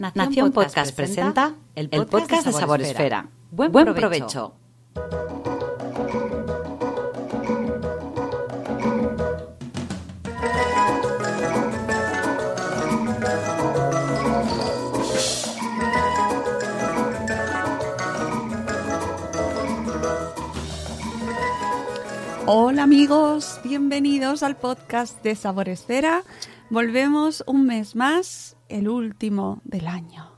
Nación Podcast presenta el podcast de Sabor Esfera. Buen provecho. Hola amigos, bienvenidos al podcast de Sabor Esfera. Volvemos un mes más, el último del año.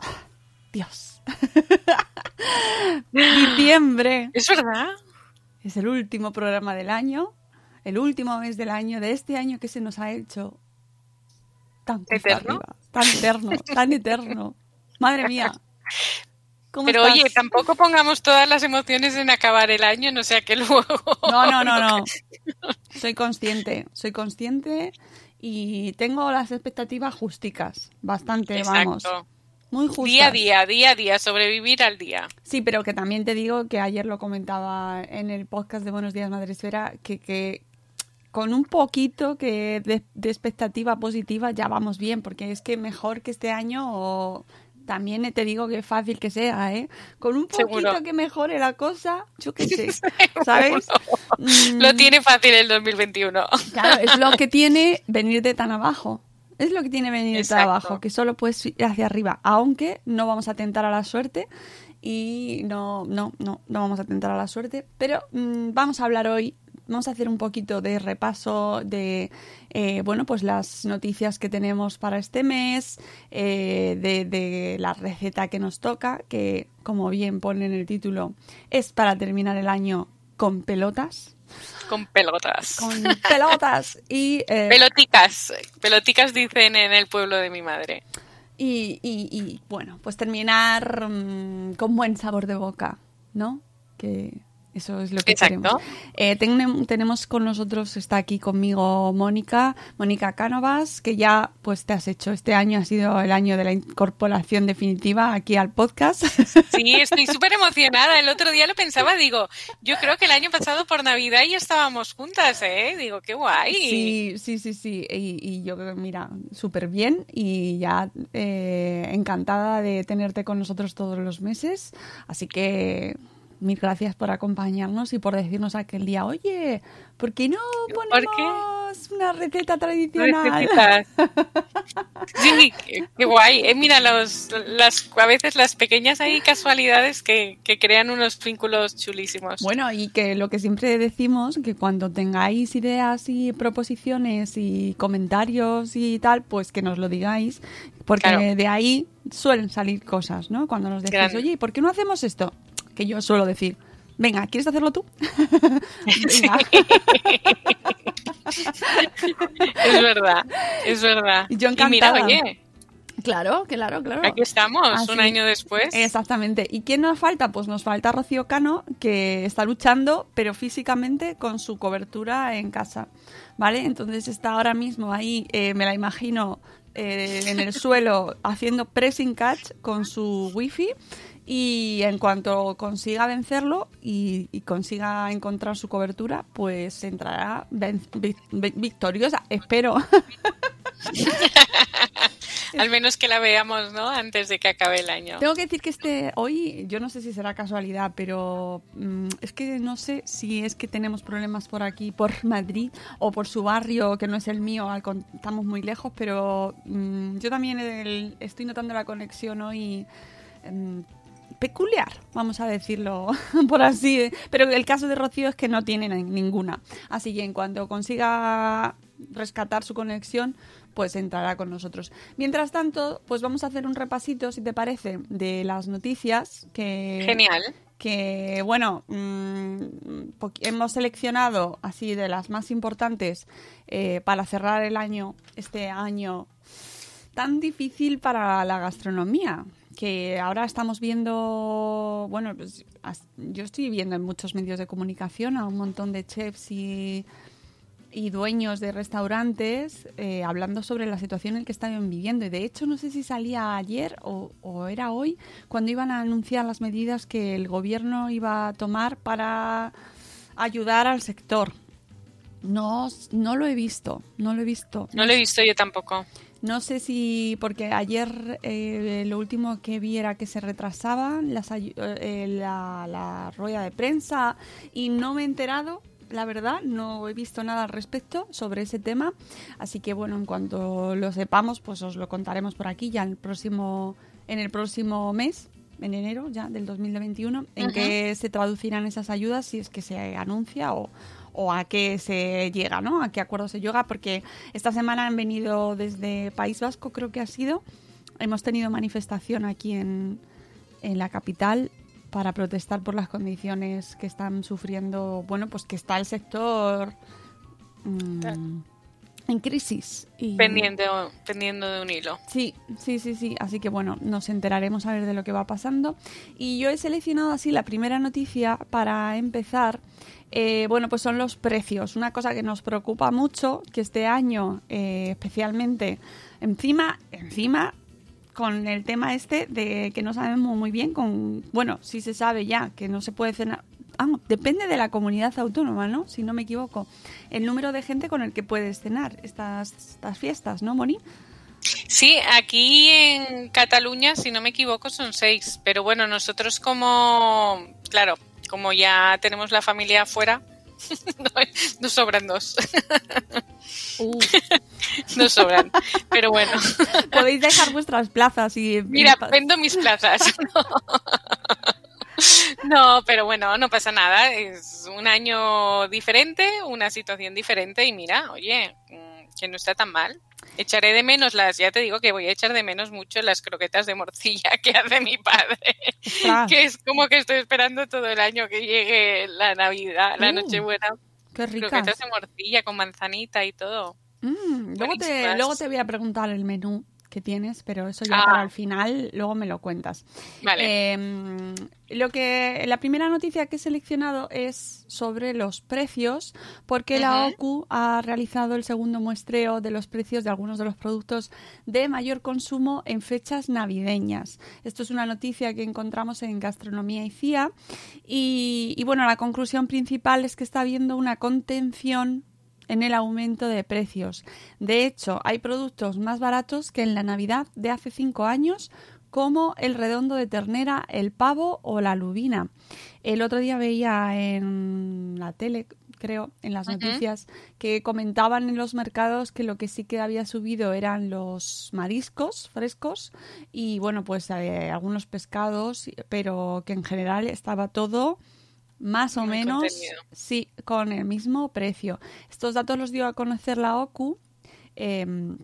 Dios. Diciembre. ¿Es verdad? Es el último programa del año, el último mes del año, de este año que se nos ha hecho tan ¿Eterno? arriba, tan eterno, tan eterno. Madre mía. ¿Cómo Pero estás? oye, tampoco pongamos todas las emociones en acabar el año, no sea que luego... No, no, no, no. Soy consciente, soy consciente y tengo las expectativas justicas, bastante, vamos. Exacto. Muy justas. Día a día, día a día, sobrevivir al día. Sí, pero que también te digo que ayer lo comentaba en el podcast de Buenos Días Madresfera, que, que con un poquito que de, de expectativa positiva ya vamos bien, porque es que mejor que este año o también te digo que es fácil que sea, ¿eh? Con un poquito Seguro. que mejore la cosa, yo qué sé, ¿sabes? Lo Mm, tiene fácil el 2021. Claro, es lo que tiene venir de tan abajo. Es lo que tiene venir de tan abajo, que solo puedes ir hacia arriba, aunque no vamos a tentar a la suerte y no, no, no, no vamos a tentar a la suerte. Pero mm, vamos a hablar hoy, vamos a hacer un poquito de repaso de, eh, bueno, pues las noticias que tenemos para este mes, eh, de, de la receta que nos toca, que como bien pone en el título, es para terminar el año con pelotas Con pelotas. con pelotas y, eh, Peloticas. Peloticas dicen en el pueblo de mi madre. y, y- y, bueno, pues terminar mm, con buen sabor de boca, ¿no? Que eso es lo que Exacto. queremos. Eh, tenem- tenemos con nosotros, está aquí conmigo Mónica, Mónica Cánovas, que ya pues te has hecho, este año ha sido el año de la incorporación definitiva aquí al podcast. Sí, estoy súper emocionada. El otro día lo pensaba, digo, yo creo que el año pasado por Navidad ya estábamos juntas, ¿eh? Digo, qué guay. Sí, sí, sí, sí. Y, y yo creo mira, súper bien y ya eh, encantada de tenerte con nosotros todos los meses. Así que mil gracias por acompañarnos y por decirnos aquel día, oye, ¿por qué no ¿Por ponemos qué? una receta tradicional? Sí, qué, qué guay. Eh, mira, los, las, a veces las pequeñas ahí casualidades que, que crean unos vínculos chulísimos. Bueno, y que lo que siempre decimos, que cuando tengáis ideas y proposiciones y comentarios y tal, pues que nos lo digáis, porque Claro. de ahí suelen salir cosas, ¿no? Cuando nos decís, Grande. oye, ¿por qué no hacemos esto? Que yo suelo decir, venga, ¿quieres hacerlo tú? Venga. Es verdad, es verdad. Y yo mira, encantada. oye, Claro, claro, claro. aquí estamos, Así- un año después. Exactamente. ¿Y quién nos falta? Pues nos falta Rocío Cano, que está luchando, pero físicamente con su cobertura en casa. ¿Vale? Entonces está ahora mismo ahí, eh, me la imagino, eh, en el suelo haciendo pressing catch con su wifi. Y en cuanto consiga vencerlo y, y consiga encontrar su cobertura, pues entrará vic- vic- victoriosa, espero. Al menos que la veamos, ¿no? Antes de que acabe el año. Tengo que decir que este hoy, yo no sé si será casualidad, pero mm, es que no sé si es que tenemos problemas por aquí, por Madrid o por su barrio, que no es el mío, al estamos muy lejos, pero mm, yo también el- estoy notando la conexión hoy mm, peculiar, vamos a decirlo por así. Pero el caso de Rocío es que no tiene ni- ninguna. Así que en cuanto consiga rescatar su conexión, pues entrará con nosotros. Mientras tanto, pues vamos a hacer un repasito, si te parece, de las noticias que Genial. que bueno mm, hemos seleccionado así de las más importantes eh, para cerrar el año este año tan difícil para la gastronomía que ahora estamos viendo, bueno, pues yo estoy viendo en muchos medios de comunicación a un montón de chefs y, y dueños de restaurantes eh, hablando sobre la situación en que están viviendo. Y de hecho, no sé si salía ayer o, o, era hoy cuando iban a anunciar las medidas que el gobierno iba a tomar para ayudar al sector. No, no lo he visto, no lo he visto. No lo he visto yo tampoco. No sé si, porque ayer eh, lo último que vi era que se retrasaban las, eh, la, la rueda de prensa y no me he enterado la verdad, no he visto nada al respecto sobre ese tema. Así que bueno, en cuanto lo sepamos, pues os lo contaremos por aquí ya en el próximo, en el próximo mes, en enero ya del 2021, en qué se traducirán esas ayudas, si es que se anuncia o, o a qué se llega, ¿no? A qué acuerdo se llega, porque esta semana han venido desde País Vasco, creo que ha sido. Hemos tenido manifestación aquí en, en la capital para protestar por las condiciones que están sufriendo, bueno, pues que está el sector mm, en crisis. Y... Pendiente, pendiendo de un hilo. Sí, sí, sí, sí. Así que bueno, nos enteraremos a ver de lo que va pasando. Y yo he seleccionado así la primera noticia para empezar. Eh, bueno, pues son los precios. Una cosa que nos preocupa mucho, que este año eh, especialmente, encima, encima, con el tema este de que no sabemos muy bien, con, bueno, si se sabe ya que no se puede cenar, ah, depende de la comunidad autónoma, ¿no? Si no me equivoco, el número de gente con el que puedes cenar estas, estas fiestas, ¿no, Moni? Sí, aquí en Cataluña, si no me equivoco, son seis. Pero bueno, nosotros como, claro, como ya tenemos la familia afuera, nos sobran dos. Uh. nos sobran, pero bueno. Podéis dejar vuestras plazas y... Mira, vendo mis plazas. No, pero bueno, no pasa nada. Es un año diferente, una situación diferente y mira, oye, mm, que no está tan mal. Echaré de menos las, ya te digo que voy a echar de menos mucho las croquetas de morcilla que hace mi padre. Que es como que estoy esperando todo el año que llegue la Navidad, la uh, Nochebuena. Qué ricas. Croquetas de morcilla con manzanita y todo. Mm, luego, te, luego te voy a preguntar el menú que tienes, pero eso ya para ah. el final, luego me lo cuentas. Vale. Em, lo que la primera noticia que he seleccionado es sobre los precios, porque la OCU ha realizado el segundo muestreo de los precios de algunos de los productos de mayor consumo en fechas navideñas. Esto es una noticia que encontramos en Gastronomía y CIA y, y bueno, la conclusión principal es que está habiendo una contención en el aumento de precios. De hecho, hay productos más baratos que en la Navidad de hace cinco años, como el redondo de ternera, el pavo o la lubina. El otro día veía en la tele, creo, en las noticias, que comentaban en los mercados que lo que sí que había subido eran los mariscos frescos y, bueno, pues eh, algunos pescados, pero que en general estaba todo más o menos, sí, con el mismo precio. Estos datos los dio a conocer la OCU em,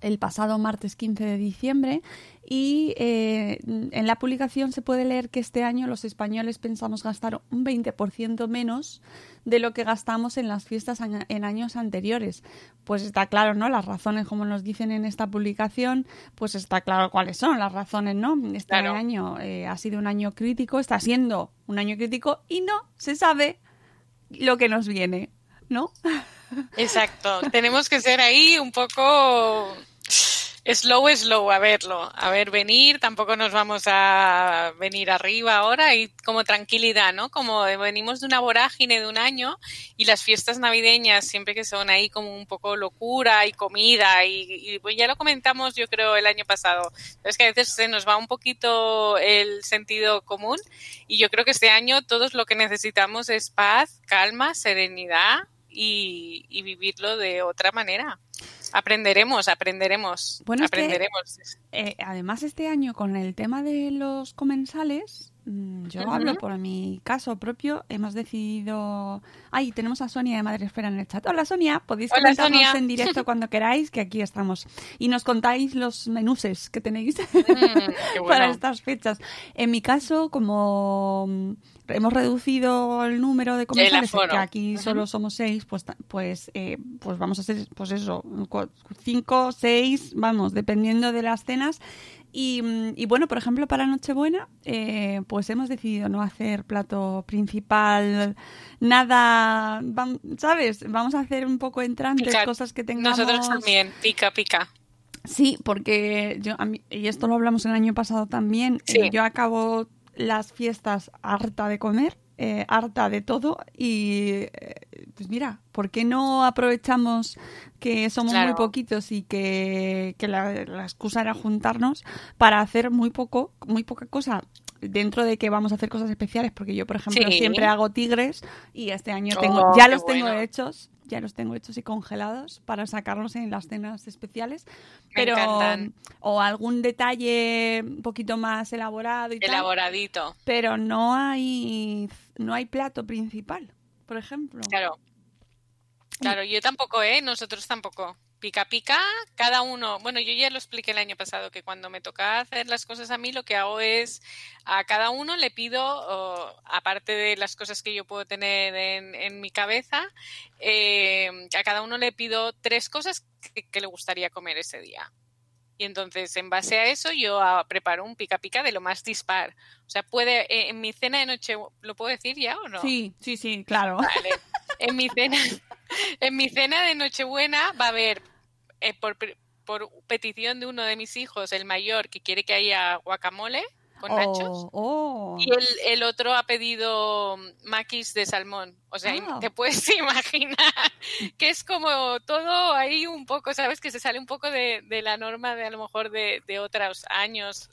el pasado martes 15 de diciembre y eh, en la publicación se puede leer que este año los españoles pensamos gastar un 20% menos de lo que gastamos en las fiestas en años anteriores. Pues está claro, ¿no? Las razones, como nos dicen en esta publicación, pues está claro cuáles son las razones, ¿no? Este año eh, ha sido un año crítico, está siendo un año crítico y no se sabe lo que nos viene, ¿no? Exacto. Tenemos que ser ahí un poco slow, slow, a verlo, a ver venir, tampoco nos vamos a venir arriba ahora y como tranquilidad, ¿no? Como venimos de una vorágine de un año y las fiestas navideñas siempre que son ahí como un poco locura y comida y, pues ya lo comentamos yo creo el año pasado, es que a veces se nos va un poquito el sentido común y yo creo que este año todos lo que necesitamos es paz, calma, serenidad y, y vivirlo de otra manera. Aprenderemos, aprenderemos. Bueno, aprenderemos. Eh, además, este año con el tema de los comensales, mm, yo hablo por mi caso propio, hemos decidido... Ay, tenemos a Sonia de Madre Esfera en el chat. Hola Sonia, podéis Hola, comentarnos Sonia. en directo cuando queráis, que aquí estamos. Y nos contáis los menuses que tenéis Mm, para estas fechas. En mi caso, como mm, hemos reducido el número de comensales, que aquí solo somos seis, pues, pues, eh, pues vamos a hacer, pues eso, cinco, seis, vamos, dependiendo de las cenas. Y, mm, y bueno, por ejemplo, para Nochebuena, eh, pues hemos decidido no hacer plato principal, nada, ¿sabes? Vamos a hacer un poco entrantes, Pica- cosas que tengamos. Nosotros también, pica, pica. Sí, porque yo, a mí- y esto lo hablamos el año pasado también, Sí. eh, yo acabo las fiestas harta de comer, eh, harta de todo y eh, pues mira, ¿por qué no aprovechamos que somos muy poquitos y que, que la, la excusa era juntarnos para hacer muy poco, muy poca cosa? Dentro de que vamos a hacer cosas especiales, porque yo, por ejemplo, Sí. siempre hago tigres y este año Oh, tengo, ya los tengo hechos, ya los tengo hechos y congelados para sacarlos en las cenas especiales pero o algún detalle un poquito más elaborado y tal, Elaboradito. pero no hay no hay plato principal, por ejemplo. Claro. Claro, yo tampoco, ¿eh? Nosotros tampoco. Pica, pica, cada uno. Bueno, yo ya lo expliqué el año pasado, que cuando me toca hacer las cosas a mí, lo que hago es a cada uno le pido, aparte de las cosas que yo puedo tener en, en mi cabeza, eh, a cada uno le pido tres cosas que le gustaría comer ese día. Y entonces, en base a eso, yo ah, preparo un pica pica de lo más dispar. O sea, puede, eh, en mi cena de noche, ¿lo puedo decir ya o no? Sí, sí, sí, claro. Vale. En mi cena, en mi cena de Nochebuena va a haber, eh, por, por petición de uno de mis hijos, el mayor, que quiere que haya guacamole con nachos. Oh, oh. Y el, el otro ha pedido maquis de salmón. O sea, Ah. te puedes imaginar que es como todo ahí un poco, ¿sabes? Que se sale un poco de, de la norma de a lo mejor de, de otros años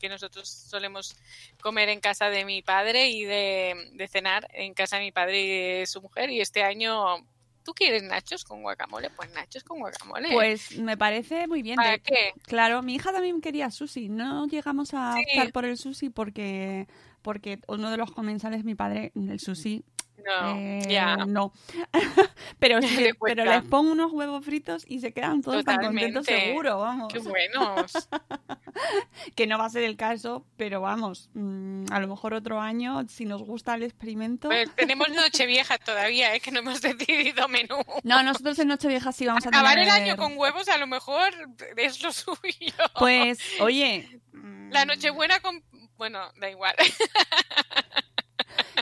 que nosotros solemos comer en casa de mi padre y de, de cenar en casa de mi padre y de su mujer. Y este año, ¿tú quieres nachos con guacamole? Pues nachos con guacamole. Pues me parece muy bien. ¿Para qué? Claro, mi hija también quería sushi. No llegamos a Sí. optar por el sushi porque porque uno de los comensales, mi padre, el sushi, No, eh, no. pero, sí, pero les pongo unos huevos fritos y se quedan todos tan contentos seguro, vamos. Qué buenos. que no va a ser el caso, pero vamos, mm, a lo mejor otro año, si nos gusta el experimento. Pues tenemos Nochevieja todavía, ¿eh? que no hemos decidido menú. No, nosotros en Nochevieja sí vamos a Acabar el año con huevos a lo mejor es lo suyo. Pues, oye. mm, La Nochebuena con... Bueno, da igual.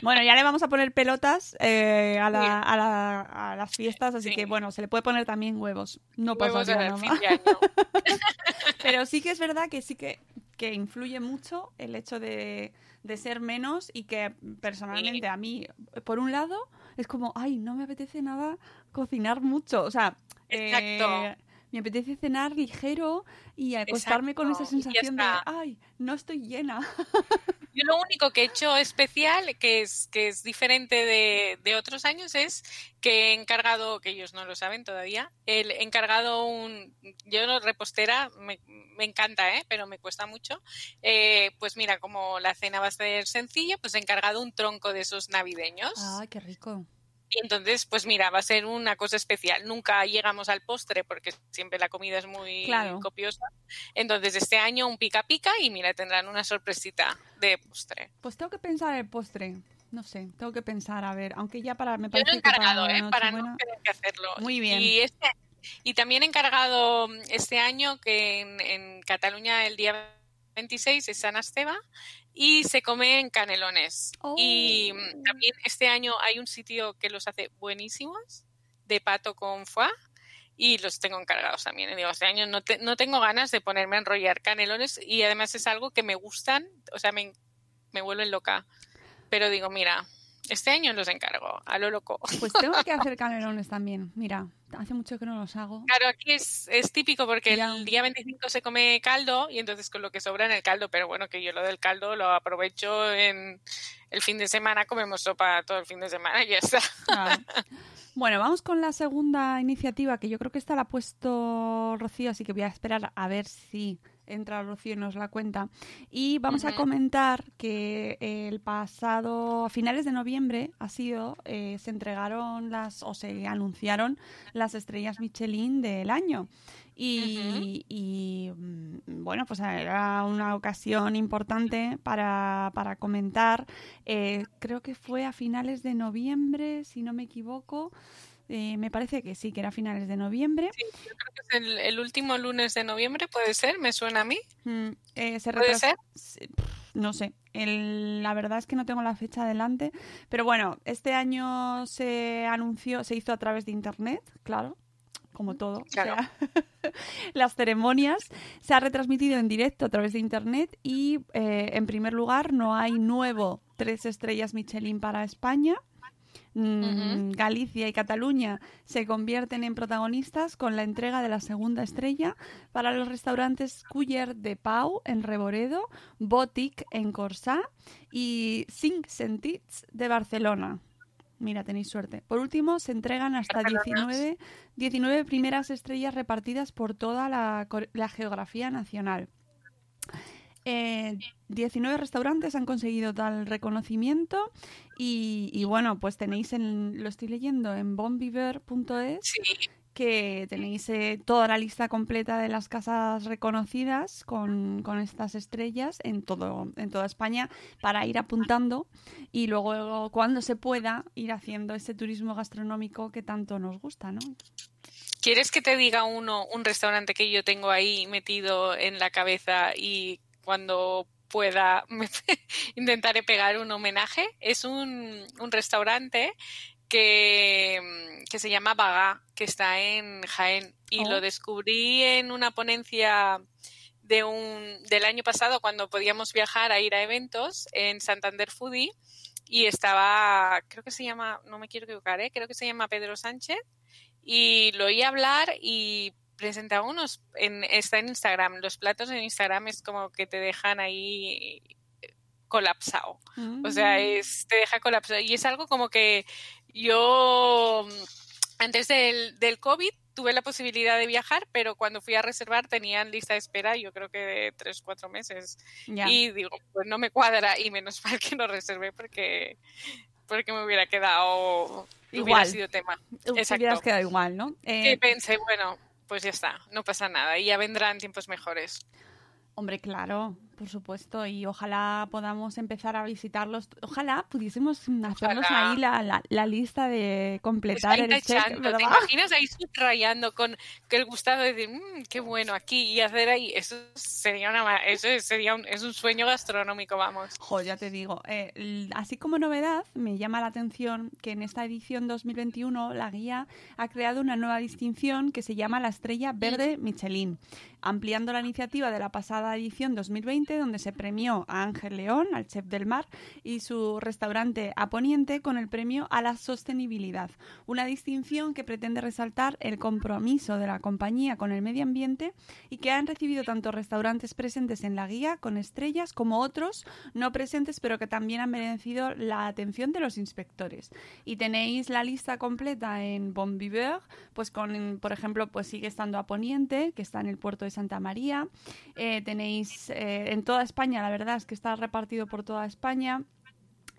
Bueno, ya le vamos a poner pelotas eh, a, la- a, la- a las fiestas, así Sí. que bueno, se le puede poner también huevos. No pasa huevos nada. de año. Pero sí que es verdad que sí que, que influye mucho el hecho de, de ser menos y que personalmente Sí. a mí, por un lado, es como, ay, no me apetece nada cocinar mucho. O sea, Exacto. eh, me apetece cenar ligero y acostarme con esa sensación de, ay, no estoy llena. Yo lo único que he hecho especial, que es, que es diferente de, de otros años, es que he encargado, que ellos no lo saben todavía, el, he encargado un, yo no repostera, me, me encanta, ¿eh? pero me cuesta mucho. Eh, pues mira, como la cena va a ser sencilla, pues he encargado un tronco de esos navideños. Ay, qué rico. Y entonces, pues mira, va a ser una cosa especial. Nunca llegamos al postre porque siempre la comida es muy Claro. copiosa. Entonces, este año un pica pica y mira, tendrán una sorpresita de postre. Pues tengo que pensar el postre. No sé, tengo que pensar, a ver, aunque ya para me Yo parece lo he que para encargado, ¿eh? Para no tener que hacerlo. Muy bien. Y, este, y también he encargado este año que en, en Cataluña el día 26 es San Esteba y se come en canelones. Oh. Y mm, también este año hay un sitio que los hace buenísimos de pato con foie y los tengo encargados también. Y digo, este año no, te- no tengo ganas de ponerme a enrollar canelones y además es algo que me gustan, o sea, me, me vuelven loca. Pero digo, mira, este año los encargo, a lo loco. Pues tengo que hacer canelones también. Mira, hace mucho que no los hago. Claro, aquí es, es típico porque Ya. el día 25 se come caldo y entonces con lo que sobra en el caldo, pero bueno, que yo lo del caldo lo aprovecho en el fin de semana, comemos sopa todo el fin de semana y ya está. Claro. Bueno, vamos con la segunda iniciativa, que yo creo que esta la ha puesto Rocío, así que voy a esperar a ver si entra Rocío y nos la cuenta. Y vamos a comentar que el pasado, a finales de noviembre, ha sido, eh, se entregaron las, o se anunciaron las estrellas Michelin del año. Y, y, mm, bueno, pues era una ocasión importante para, para comentar. Eh, creo que fue a finales de noviembre, si no me equivoco. Eh, me parece que sí, que era a finales de noviembre. Sí, yo creo que es el, el último lunes de noviembre, ¿puede ser? ¿Me suena a mí? Mm, eh, se ¿Puede ser? No sé, El- la verdad es que no tengo la fecha adelante, pero bueno, este año se anunció, se hizo a través de internet, claro, como todo. o Claro. sea, las ceremonias se ha retransmitido en directo a través de internet y eh, en primer lugar no hay nuevo tres estrellas Michelin para España. Mm, Galicia y Cataluña se convierten en protagonistas con la entrega de la segunda estrella para los restaurantes Culler de Pau en Reboredo, Botic en Corsá y Cinc Sentits de Barcelona. Mira, tenéis suerte. Por último, se entregan hasta Barcelona. 19, 19 primeras estrellas repartidas por toda la geografía nacional. Eh, 19 restaurantes han conseguido tal reconocimiento y, y bueno, pues tenéis, en, lo estoy leyendo en bonviver.es, Sí, que tenéis eh, toda la lista completa de las casas reconocidas con, con estas estrellas en, todo, en toda España para ir apuntando y luego cuando se pueda ir haciendo ese turismo gastronómico que tanto nos gusta, ¿no? ¿Quieres que te diga uno, un restaurante que yo tengo ahí metido en la cabeza y cuando pueda me- intentaré pegar un homenaje? Es un, un restaurante que, que se llama Bagá, que está en Jaén. Y Oh. lo descubrí en una ponencia de un, del año pasado cuando podíamos viajar a ir a eventos en Santander Foodie y estaba, creo que se llama, no me quiero equivocar, ¿eh? creo que se llama Pedro Sánchez y lo oí hablar y presentaba unos, en, está en Instagram, los platos en Instagram es como que te dejan ahí colapsado. O sea, es, te deja colapsado. Y es algo como que yo, mm, antes del, del COVID, tuve la posibilidad de viajar, pero cuando fui a reservar tenían lista de espera, yo creo que de tres, cuatro meses. Y digo, pues no me cuadra y menos mal que no reservé porque, porque me hubiera quedado, hubiera Igual. sido tema. Te hubieras exacto. quedado igual, ¿no? Y Eh, pensé, bueno, pues ya está, no pasa nada y ya vendrán tiempos mejores. Hombre, claro, por supuesto, y ojalá podamos empezar a visitarlos. Ojalá pudiésemos hacernos Ojalá. ahí la, la, la lista de completar Está el check, ¿verdad? ¿Te imaginas ahí subrayando con que el gustado de decir, "Mm, qué bueno aquí y hacer ahí? Eso sería una eso sería un, es un sueño gastronómico, vamos. Jo, ya te digo. eh, así como novedad, me llama la atención que en esta edición 2021 la guía ha creado una nueva distinción que se llama la Estrella Verde Michelin, ampliando la iniciativa de la pasada edición 2020, donde se premió a Ángel León, al chef del mar, y su restaurante a Poniente con el premio a la sostenibilidad. Una distinción que pretende resaltar el compromiso de la compañía con el medio ambiente y que han recibido tanto restaurantes presentes en la guía con estrellas como otros no presentes pero que también han merecido la atención de los inspectores. Y tenéis la lista completa en Bon Viveur, pues con, por ejemplo, pues sigue estando a Poniente, que está en el puerto de Santa María. Eh, tenéis eh, en toda España, la verdad es que está repartido por toda España.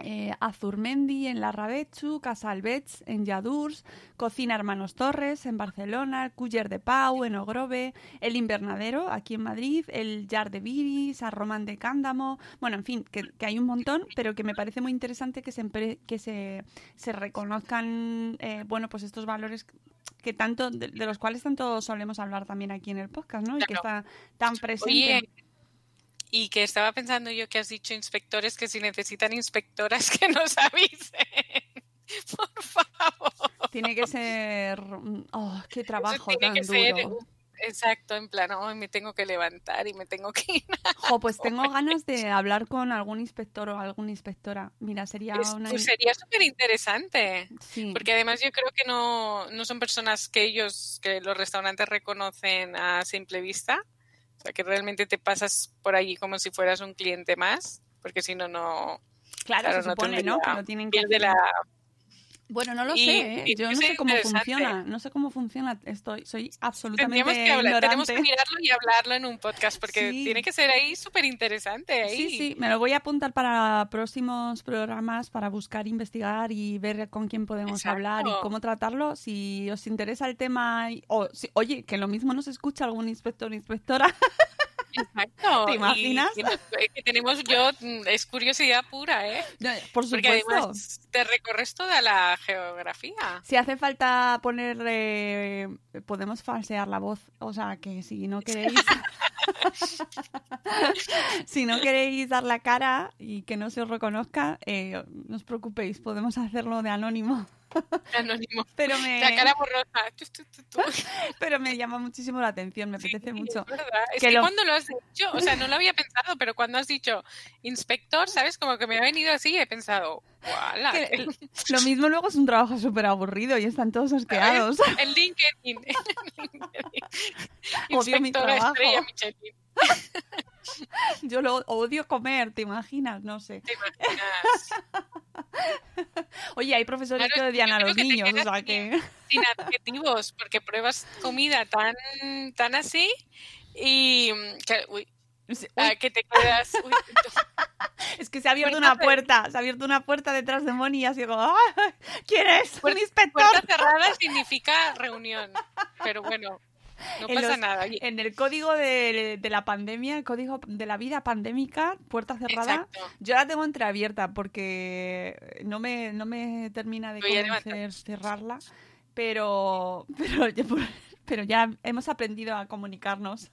Eh, Azurmendi en Larrabechu, Casa Albets en Lladurs, Cocina Hermanos Torres en Barcelona, Culler de Pau en Ogrove, El Invernadero aquí en Madrid, el Yard de Viri, San Román de Cándamo, bueno, en fin, que, que hay un montón, pero que me parece muy interesante que se, que se, se reconozcan, eh, bueno, pues estos valores que tanto, de, de los cuales tanto solemos hablar también aquí en el podcast, ¿no? Y que está tan presente. Oye, y que estaba pensando yo que has dicho inspectores que si necesitan inspectoras que nos avisen. Por favor. Tiene que ser. Oh, qué Eso trabajo tiene tan que ser duro. exacto, en plan, hoy me tengo que levantar y me tengo que ir. Jo, pues tengo ganas de hablar con algún inspector o alguna inspectora. Mira, sería una. pues sería súper interesante. Sí. Porque además yo creo que no, no son personas que ellos, que los restaurantes reconocen a simple vista. Sea, que realmente te pasas por allí como si fueras un cliente más, porque si no, no, claro, claro, se no supone, ¿no? Que lo tienen que pierde hacer. la... Bueno, no lo Y- sé, ¿eh? yo no sé cómo funciona, no sé cómo funciona, estoy, soy absolutamente Tendríamos que hablar, tenemos que mirarlo y hablarlo en un podcast porque Sí. tiene que ser ahí súper interesante. Ahí. Sí, sí, me lo voy a apuntar para próximos programas para buscar, investigar y ver con quién podemos Exacto. hablar y cómo tratarlo. Si os interesa el tema, o si- oye, que lo mismo nos escucha algún inspector o inspectora, Exacto. ¿Te Y imaginas? que, tenemos yo, mm, es curiosidad pura, ¿eh? por Porque supuesto. además te recorres toda la geografía. Si hace falta poner, eh, podemos falsear la voz, o sea que si no queréis, si no queréis dar la cara y que no se os reconozca, eh, no os preocupéis, podemos hacerlo de anónimo. Anónimo. Pero me, La cara borrosa. Pero me llama muchísimo la atención, me apetece Sí, mucho. Es, verdad. Es Que que, lo- cuando lo has dicho, o sea, no lo había pensado, pero cuando has dicho inspector, ¿sabes? Como que me ha venido así y he pensado, el- lo mismo luego es un trabajo súper aburrido y están todos asqueados. El LinkedIn. Odio mi trabajo. estrella Michelin. Yo lo odio comer, ¿te imaginas? No sé. ¿Te imaginas? Oye, hay profesores Claro, que odian a los niños, o sea sin- que... Sin adjetivos, porque pruebas comida tan, tan así y que, uy, ah, que te quedas... uy, es que se ha abierto puerta una puerta, se ha abierto una puerta detrás de Moni y así como, ¡ah! ¿quién es? ¡Un inspector! puerta cerrada significa reunión, pero bueno, no En pasa los- nada. En el código de, de la pandemia, el código de la vida pandémica, puerta cerrada, Exacto. yo la tengo entreabierta porque no me, no me termina de convencer cerrarla, pero, pero, ya, pero ya hemos aprendido a comunicarnos.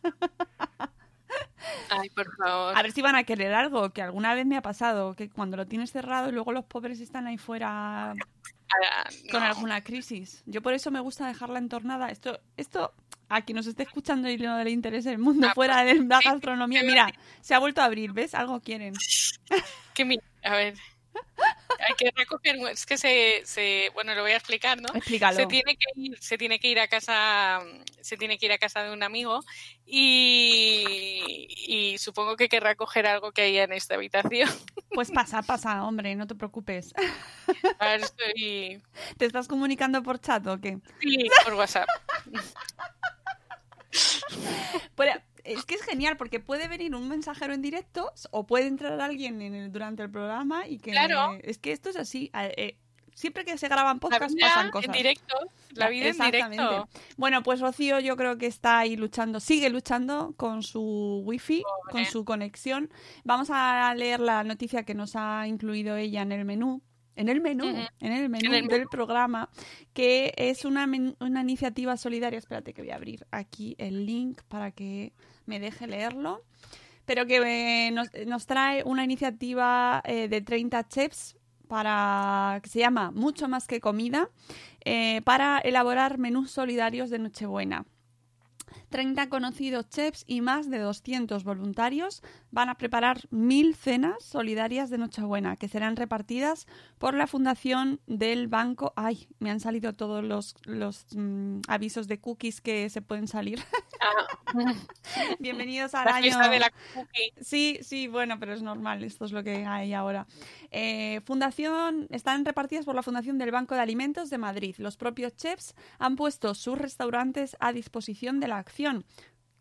Ay, por favor. A ver si van a querer algo, que alguna vez me ha pasado, que cuando lo tienes cerrado y luego los pobres están ahí fuera Ah, con no. alguna crisis. Yo por eso me gusta dejarla entornada. Esto, esto a quien nos esté escuchando y no le interese el mundo Ah, fuera de la gastronomía, mira, se ha vuelto a abrir, ¿ves? Algo quieren. Que mi- a ver. Hay que recoger, es que se, se, bueno, lo voy a explicar, ¿no? Explícalo. Se tiene que ir, se tiene que ir a casa, se tiene que ir a casa de un amigo y, y supongo que querrá coger algo que haya en esta habitación. Pues pasa, pasa, hombre, no te preocupes. A ver, estoy ¿Te estás comunicando por chat o qué? sí, por WhatsApp. Pero es que es genial porque puede venir un mensajero en directo o puede entrar alguien en el- durante el programa y que Claro. es que esto es así. eh, siempre que se graban podcasts pasan cosas. en directo, la vida en Exactamente. directo. Bueno, pues Rocío yo creo que está ahí luchando, sigue luchando con su wifi, Pobre. con su conexión. Vamos a leer la noticia que nos ha incluido ella en el menú. En el menú, en el menú En el del programa, que es una, una iniciativa solidaria. Espérate que voy a abrir aquí el link para que me deje leerlo. Pero que eh, nos, nos trae una iniciativa eh, de 30 chefs para que se llama Mucho más que comida eh, para elaborar menús solidarios de Nochebuena. 30 conocidos chefs y más de 200 voluntarios van a preparar mil cenas solidarias de Nochebuena que serán repartidas por la Fundación del Banco. Ay, me han salido todos los, los mm, avisos de cookies que se pueden salir. Ah, Bienvenidos al la año. fiesta de la cookie. Sí, sí, bueno, pero es normal, esto es lo que hay ahora. Eh, fundación, están repartidas por la Fundación del Banco de Alimentos de Madrid. Los propios chefs han puesto sus restaurantes a disposición de la acción,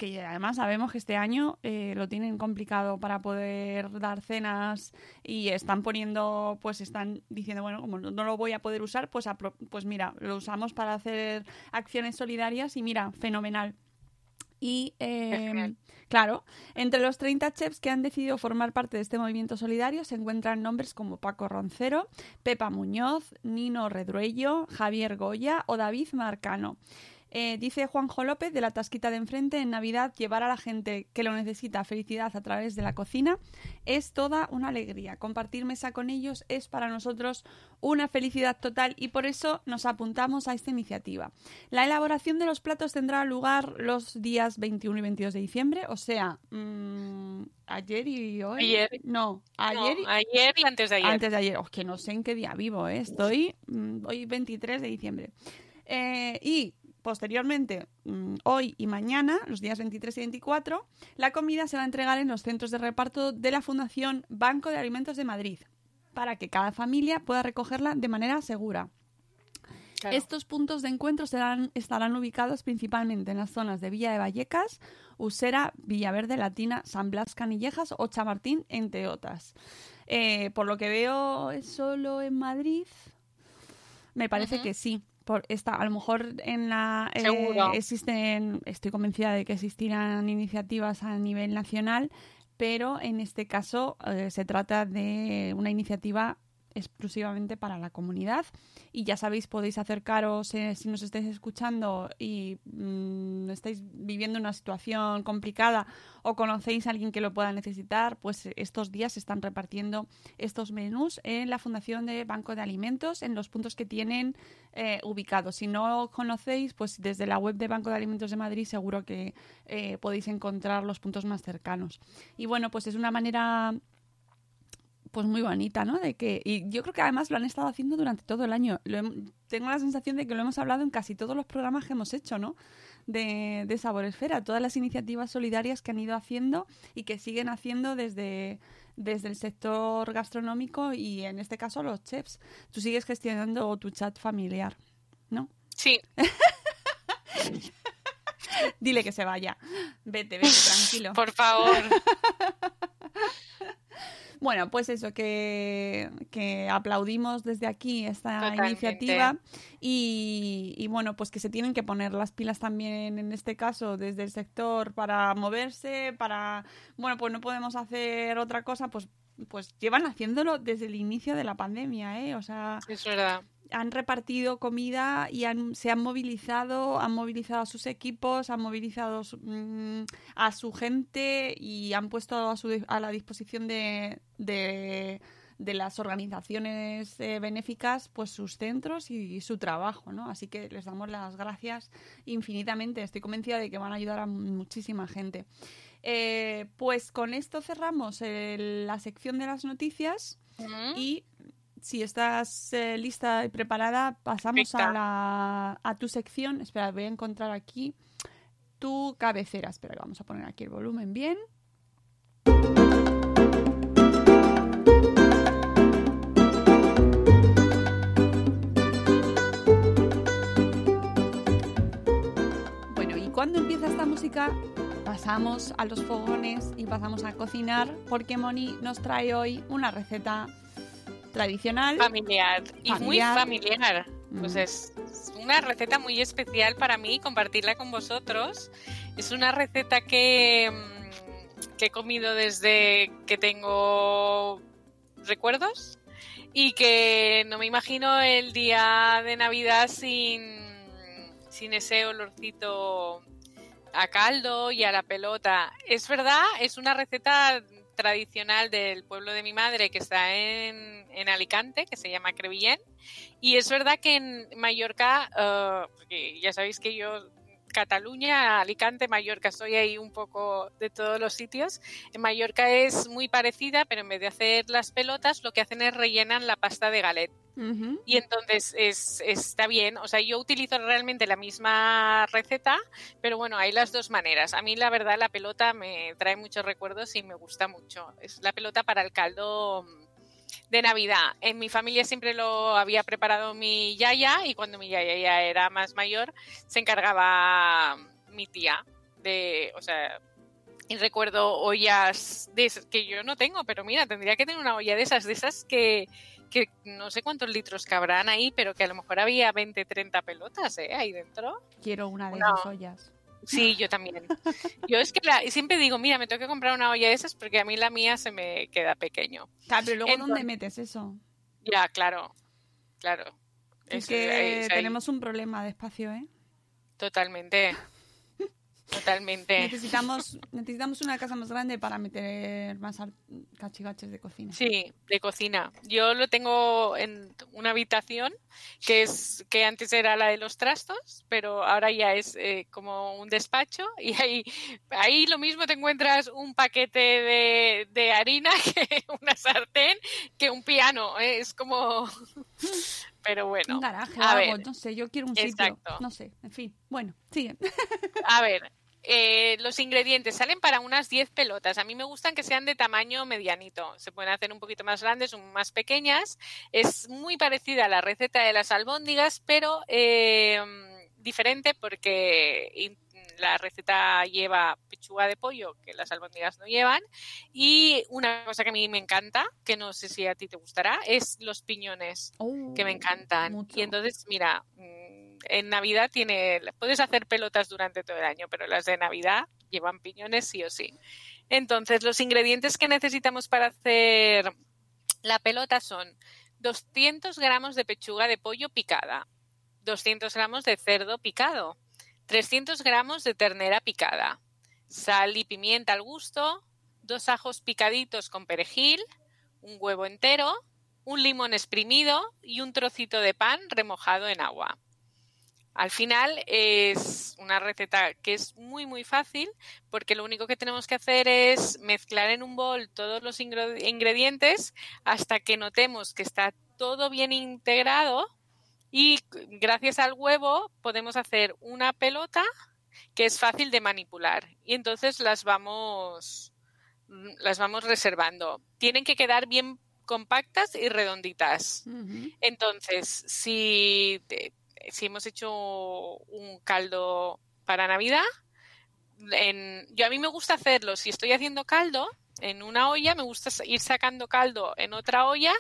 que además sabemos que este año eh, lo tienen complicado para poder dar cenas y están poniendo, pues están diciendo, bueno, como no, lo voy a poder usar, pues, pues mira, lo usamos para hacer acciones solidarias y mira, fenomenal. Y eh, claro, entre los 30 chefs que han decidido formar parte de este movimiento solidario se encuentran nombres como Paco Roncero, Pepa Muñoz, Nino Redruello, Javier Goya o David Marcano. Eh, dice Juanjo López de la Tasquita de Enfrente, en Navidad llevar a la gente que lo necesita felicidad a través de la cocina es toda una alegría. Compartir mesa con ellos es para nosotros una felicidad total y por eso nos apuntamos a esta iniciativa. La elaboración de los platos tendrá lugar los días 21 y 22 de diciembre, o sea, mm, ayer y hoy. Ayer. No, ayer y ayer y antes de ayer. antes de ayer. Oh, que no sé en qué día vivo, ¿eh? Estoy mm, hoy 23 de diciembre. Eh, y posteriormente, mm, hoy y mañana, los días 23 y 24, la comida se va a entregar en los centros de reparto de la Fundación Banco de Alimentos de Madrid, para que cada familia pueda recogerla de manera segura. Claro. Estos puntos de encuentro serán, estarán ubicados principalmente en las zonas de Villa de Vallecas, Usera, Villaverde Latina, San Blas Canillejas o Chamartín, entre otras. Eh, por lo que veo, ¿es solo en Madrid? Me parece que sí. Por esta, a lo mejor en la eh, existen, estoy convencida de que existirán iniciativas a nivel nacional, pero en este caso eh, se trata de una iniciativa exclusivamente para la comunidad. Y ya sabéis podéis acercaros eh, si nos estáis escuchando y mm, estáis viviendo una situación complicada o conocéis a alguien que lo pueda necesitar pues estos días se están repartiendo estos menús en la fundación de Banco de Alimentos en los puntos que tienen eh, ubicados. Si no conocéis pues desde la web de Banco de Alimentos de Madrid seguro que eh, podéis encontrar los puntos más cercanos. Y bueno pues es una manera pues muy bonita, ¿no? De que y yo creo que además lo han estado haciendo durante todo el año. Lo hem- tengo la sensación de que lo hemos hablado en casi todos los programas que hemos hecho, ¿no? De, de Sabor Esfera, todas las iniciativas solidarias que han ido haciendo y que siguen haciendo desde, desde el sector gastronómico y en este caso los chefs. Tú sigues gestionando tu chat familiar, ¿no? Sí, Dile que se vaya. Vete, vete, tranquilo. por favor. Bueno, pues eso, que, que aplaudimos desde aquí esta Totalmente. iniciativa y, y bueno, pues que se tienen que poner las pilas también en este caso desde el sector para moverse, para, bueno, pues no podemos hacer otra cosa, pues pues llevan haciéndolo desde el inicio de la pandemia, ¿eh? O sea, Es verdad. Han repartido comida y han, se han movilizado, han movilizado a sus equipos, han movilizado su- mm, a su gente y han puesto a, su, a la disposición de, de, de las organizaciones eh, benéficas pues sus centros y, su trabajo, ¿no? Así que les damos las gracias infinitamente. Estoy convencida de que van a ayudar a muchísima gente. Eh, pues con esto cerramos el- la sección de las noticias. Ujú. Y si estás eh, lista y preparada, pasamos a, la, a tu sección. Espera, voy a encontrar aquí tu cabecera. Espera, vamos a poner aquí el volumen bien. Bueno, y cuando empieza esta música, pasamos a los fogones y pasamos a cocinar porque Moni nos trae hoy una receta tradicional. Familiar. Y muy Familiar. Pues Mm. es es una receta muy especial para mí compartirla con vosotros. Es una receta que, mm, que he comido desde que tengo recuerdos y que no me imagino el día de Navidad sin, sin ese olorcito a caldo y a la pelota. Es verdad, es una receta tradicional del pueblo de mi madre que está en, en Alicante, que se llama Crevillén. Y es verdad que en Mallorca, eh, porque ya sabéis que yo, Cataluña, Alicante, Mallorca, estoy ahí un poco de todos los sitios. En Mallorca es muy parecida, pero en vez de hacer las pelotas, lo que hacen es rellenan la pasta de galet. Y entonces es, está bien. O sea, yo utilizo realmente la misma receta, pero bueno, hay las dos maneras. A mí, la verdad, la pelota me trae muchos recuerdos y me gusta mucho. Es la pelota para el caldo mm, de Navidad. En mi familia siempre lo había preparado mi yaya y cuando mi yaya ya era más mayor, se encargaba mi tía de, o sea, y recuerdo ollas de esas que yo no tengo, pero mira, tendría que tener una olla de esas, de esas que, que no sé cuántos litros cabrán ahí, pero que a lo mejor había 20, 30 pelotas ¿eh? ahí dentro. Quiero una de No. esas ollas. Sí, yo también. Yo es que la- siempre digo, mira, me tengo que comprar una olla de esas porque a mí la mía se me queda pequeño. Claro, pero luego, ¿dónde Entonces- metes eso? Ya, claro, claro. Es que es ahí. tenemos un problema de espacio, ¿eh? Totalmente. Totalmente. Necesitamos, necesitamos una casa más grande para meter más cachivaches de cocina. Sí, de cocina. Yo lo tengo en una habitación que es que antes era la de los trastos, pero ahora ya es eh, como un despacho y ahí, ahí lo mismo te encuentras un paquete de, de harina que una sartén que un piano. ¿eh? Es como, pero bueno. un garaje a algo, ver, no sé, yo quiero un exacto. sitio. No sé, en fin. Bueno, sigue. A ver, Eh, los ingredientes salen para unas 10 pelotas. A mí me gustan que sean de tamaño medianito. Se pueden hacer un poquito más grandes o más pequeñas. Es muy parecida a la receta de las albóndigas, pero eh, diferente porque la receta lleva pechuga de pollo, que las albóndigas no llevan. Y una cosa que a mí me encanta, que no sé si a ti te gustará, es los piñones, que me Oh, encantan. mucho. Y entonces, mira, mm, en Navidad tiene, puedes hacer pelotas durante todo el año, pero las de Navidad llevan piñones sí o sí. Entonces, los ingredientes que necesitamos para hacer la pelota son 200 gramos de pechuga de pollo picada, 200 gramos de cerdo picado, 300 gramos de ternera picada, sal y pimienta al gusto, dos ajos picaditos con perejil, un huevo entero, un limón exprimido y un trocito de pan remojado en agua. Al final es una receta que es muy muy fácil porque lo único que tenemos que hacer es mezclar en un bol todos los ingre- ingredientes hasta que notemos que está todo bien integrado y gracias al huevo podemos hacer una pelota que es fácil de manipular y entonces las vamos las vamos reservando. Tienen que quedar bien compactas y redonditas. Entonces, si, te- si hemos hecho un caldo para Navidad, en- yo a mí me gusta hacerlo. Si estoy haciendo caldo en una olla, me gusta ir sacando caldo en otra olla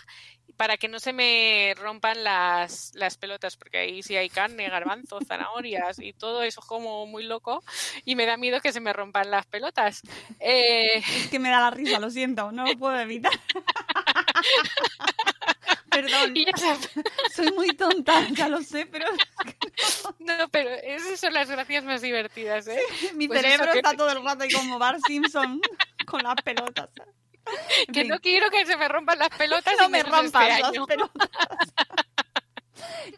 para que no se me rompan las, las pelotas, porque ahí sí hay carne, garbanzos, zanahorias y todo eso es como muy loco y me da miedo que se me rompan las pelotas. Eh, Es que me da la risa, lo siento, no lo puedo evitar. Perdón, y ya sabes. soy muy tonta, ya lo sé, pero No, pero esas son las gracias más divertidas, ¿eh? mi Pues cerebro que- está todo el rato ahí como Bart Simpson con las pelotas. En Que fin, no quiero que se me rompan las pelotas no me este las año. pelotas.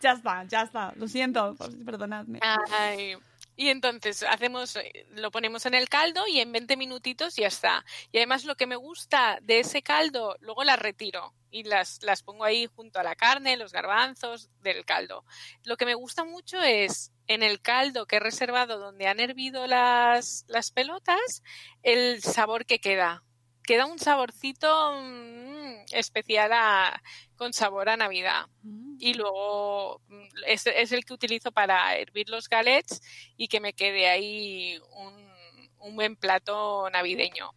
ya está, ya está, lo siento, perdonadme. Ay, Y entonces hacemos, eh, lo ponemos en el caldo y en 20 minutitos ya está. Y además lo que me gusta de ese caldo, luego las retiro y las, las pongo ahí junto a la carne, los garbanzos del caldo. Lo que me gusta mucho es en el caldo que he reservado donde han hervido las, las pelotas, el sabor que queda. Queda un saborcito mm, especial a- con sabor a Navidad Mm. y luego mm, es, es el que utilizo para hervir los galets y que me quede ahí un, un buen plato navideño.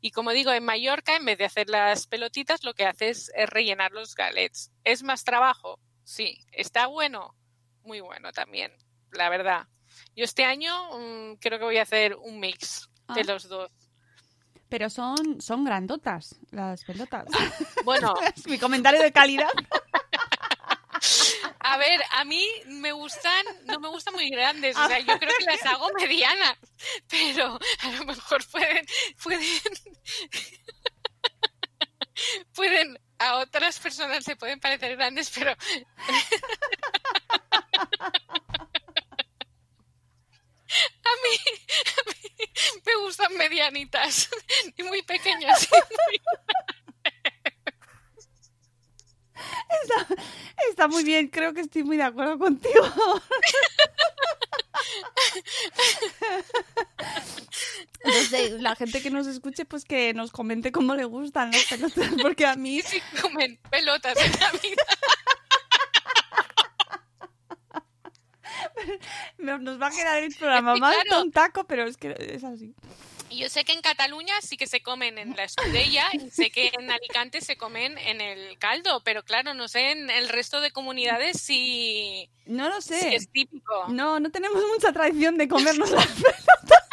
Y como digo, en Mallorca, en vez de hacer las pelotitas, lo que haces es rellenar los galets. ¿Es más trabajo? Sí. ¿Está bueno? Muy bueno también, la verdad. Yo este año mm, creo que voy a hacer un mix de Ah. los dos. Pero son, son grandotas las pelotas. Bueno, mi comentario de calidad. A ver, a mí me gustan, no me gustan muy grandes, o sea, yo creo que las hago medianas, pero a lo mejor pueden, pueden, pueden, a otras personas se pueden parecer grandes, pero a mí, a mí me gustan medianitas y muy pequeñas. Está, está muy bien, creo que estoy muy de acuerdo contigo. No sé, la gente que nos escuche, pues que nos comente cómo le gustan las pelotas, porque a mí Sí comen pelotas en Navidad. me- nos va a quedar el programa más tontaco, pero es que es así. Y yo sé que en Cataluña sí que se comen en la escudella y sé que en Alicante se comen en el caldo, pero claro, no sé en el resto de comunidades si, No lo si sé. es típico. No, no tenemos mucha tradición de comernos las pelotas.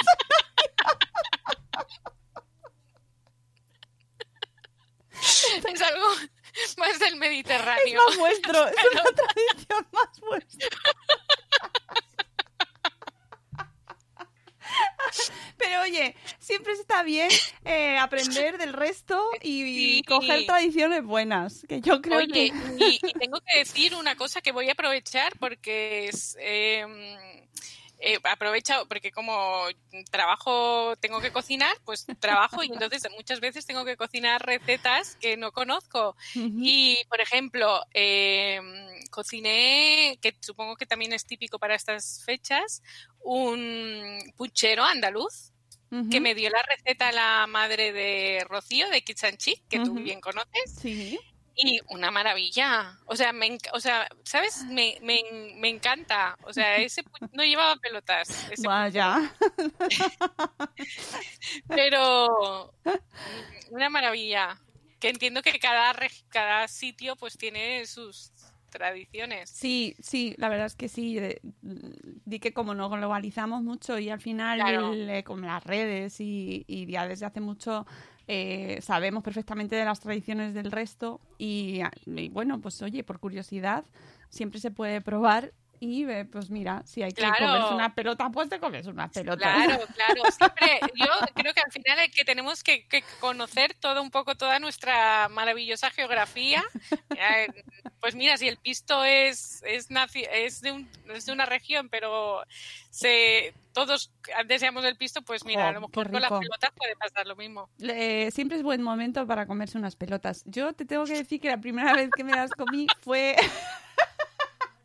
Es algo más del Es Mediterráneo. más vuestro, es una tradición más vuestra. Pero oye, siempre está bien eh, aprender del resto y, y Sí. coger tradiciones buenas, que yo creo Oye, que... y, y tengo que decir una cosa que voy a aprovechar porque es, eh, eh, aprovecha, porque como trabajo, tengo que cocinar, pues trabajo y entonces muchas veces tengo que cocinar recetas que no conozco. Y, por ejemplo, eh, cociné, que supongo que también es típico para estas fechas, un puchero andaluz que me dio la receta la madre de Rocío de Kitsanchi, que tú bien conoces. Sí. Y una maravilla. O sea, me, o sea ¿sabes? Me, me, me encanta. O sea, ese no llevaba pelotas. Vaya. Pero una maravilla. Que entiendo que cada, cada sitio pues tiene sus tradiciones. Sí, sí, la verdad es que sí. Di que como nos globalizamos mucho y al final eh, con las redes y, y ya desde hace mucho eh, sabemos perfectamente de las tradiciones del resto y, bueno, pues oye, por curiosidad siempre se puede probar y pues mira, si hay que comerse una pelota, pues te comes una pelota. Claro, claro. Siempre, yo creo que al final hay que tenemos que, conocer todo un poco toda nuestra maravillosa geografía. Eh, pues mira, si el pisto es, es, es, de, un, es de una región, pero se, todos deseamos el pisto, pues mira, a lo mejor con las pelotas puede pasar lo mismo. siempre es buen momento para comerse unas pelotas. Yo te tengo que decir que la primera vez que me las comí fue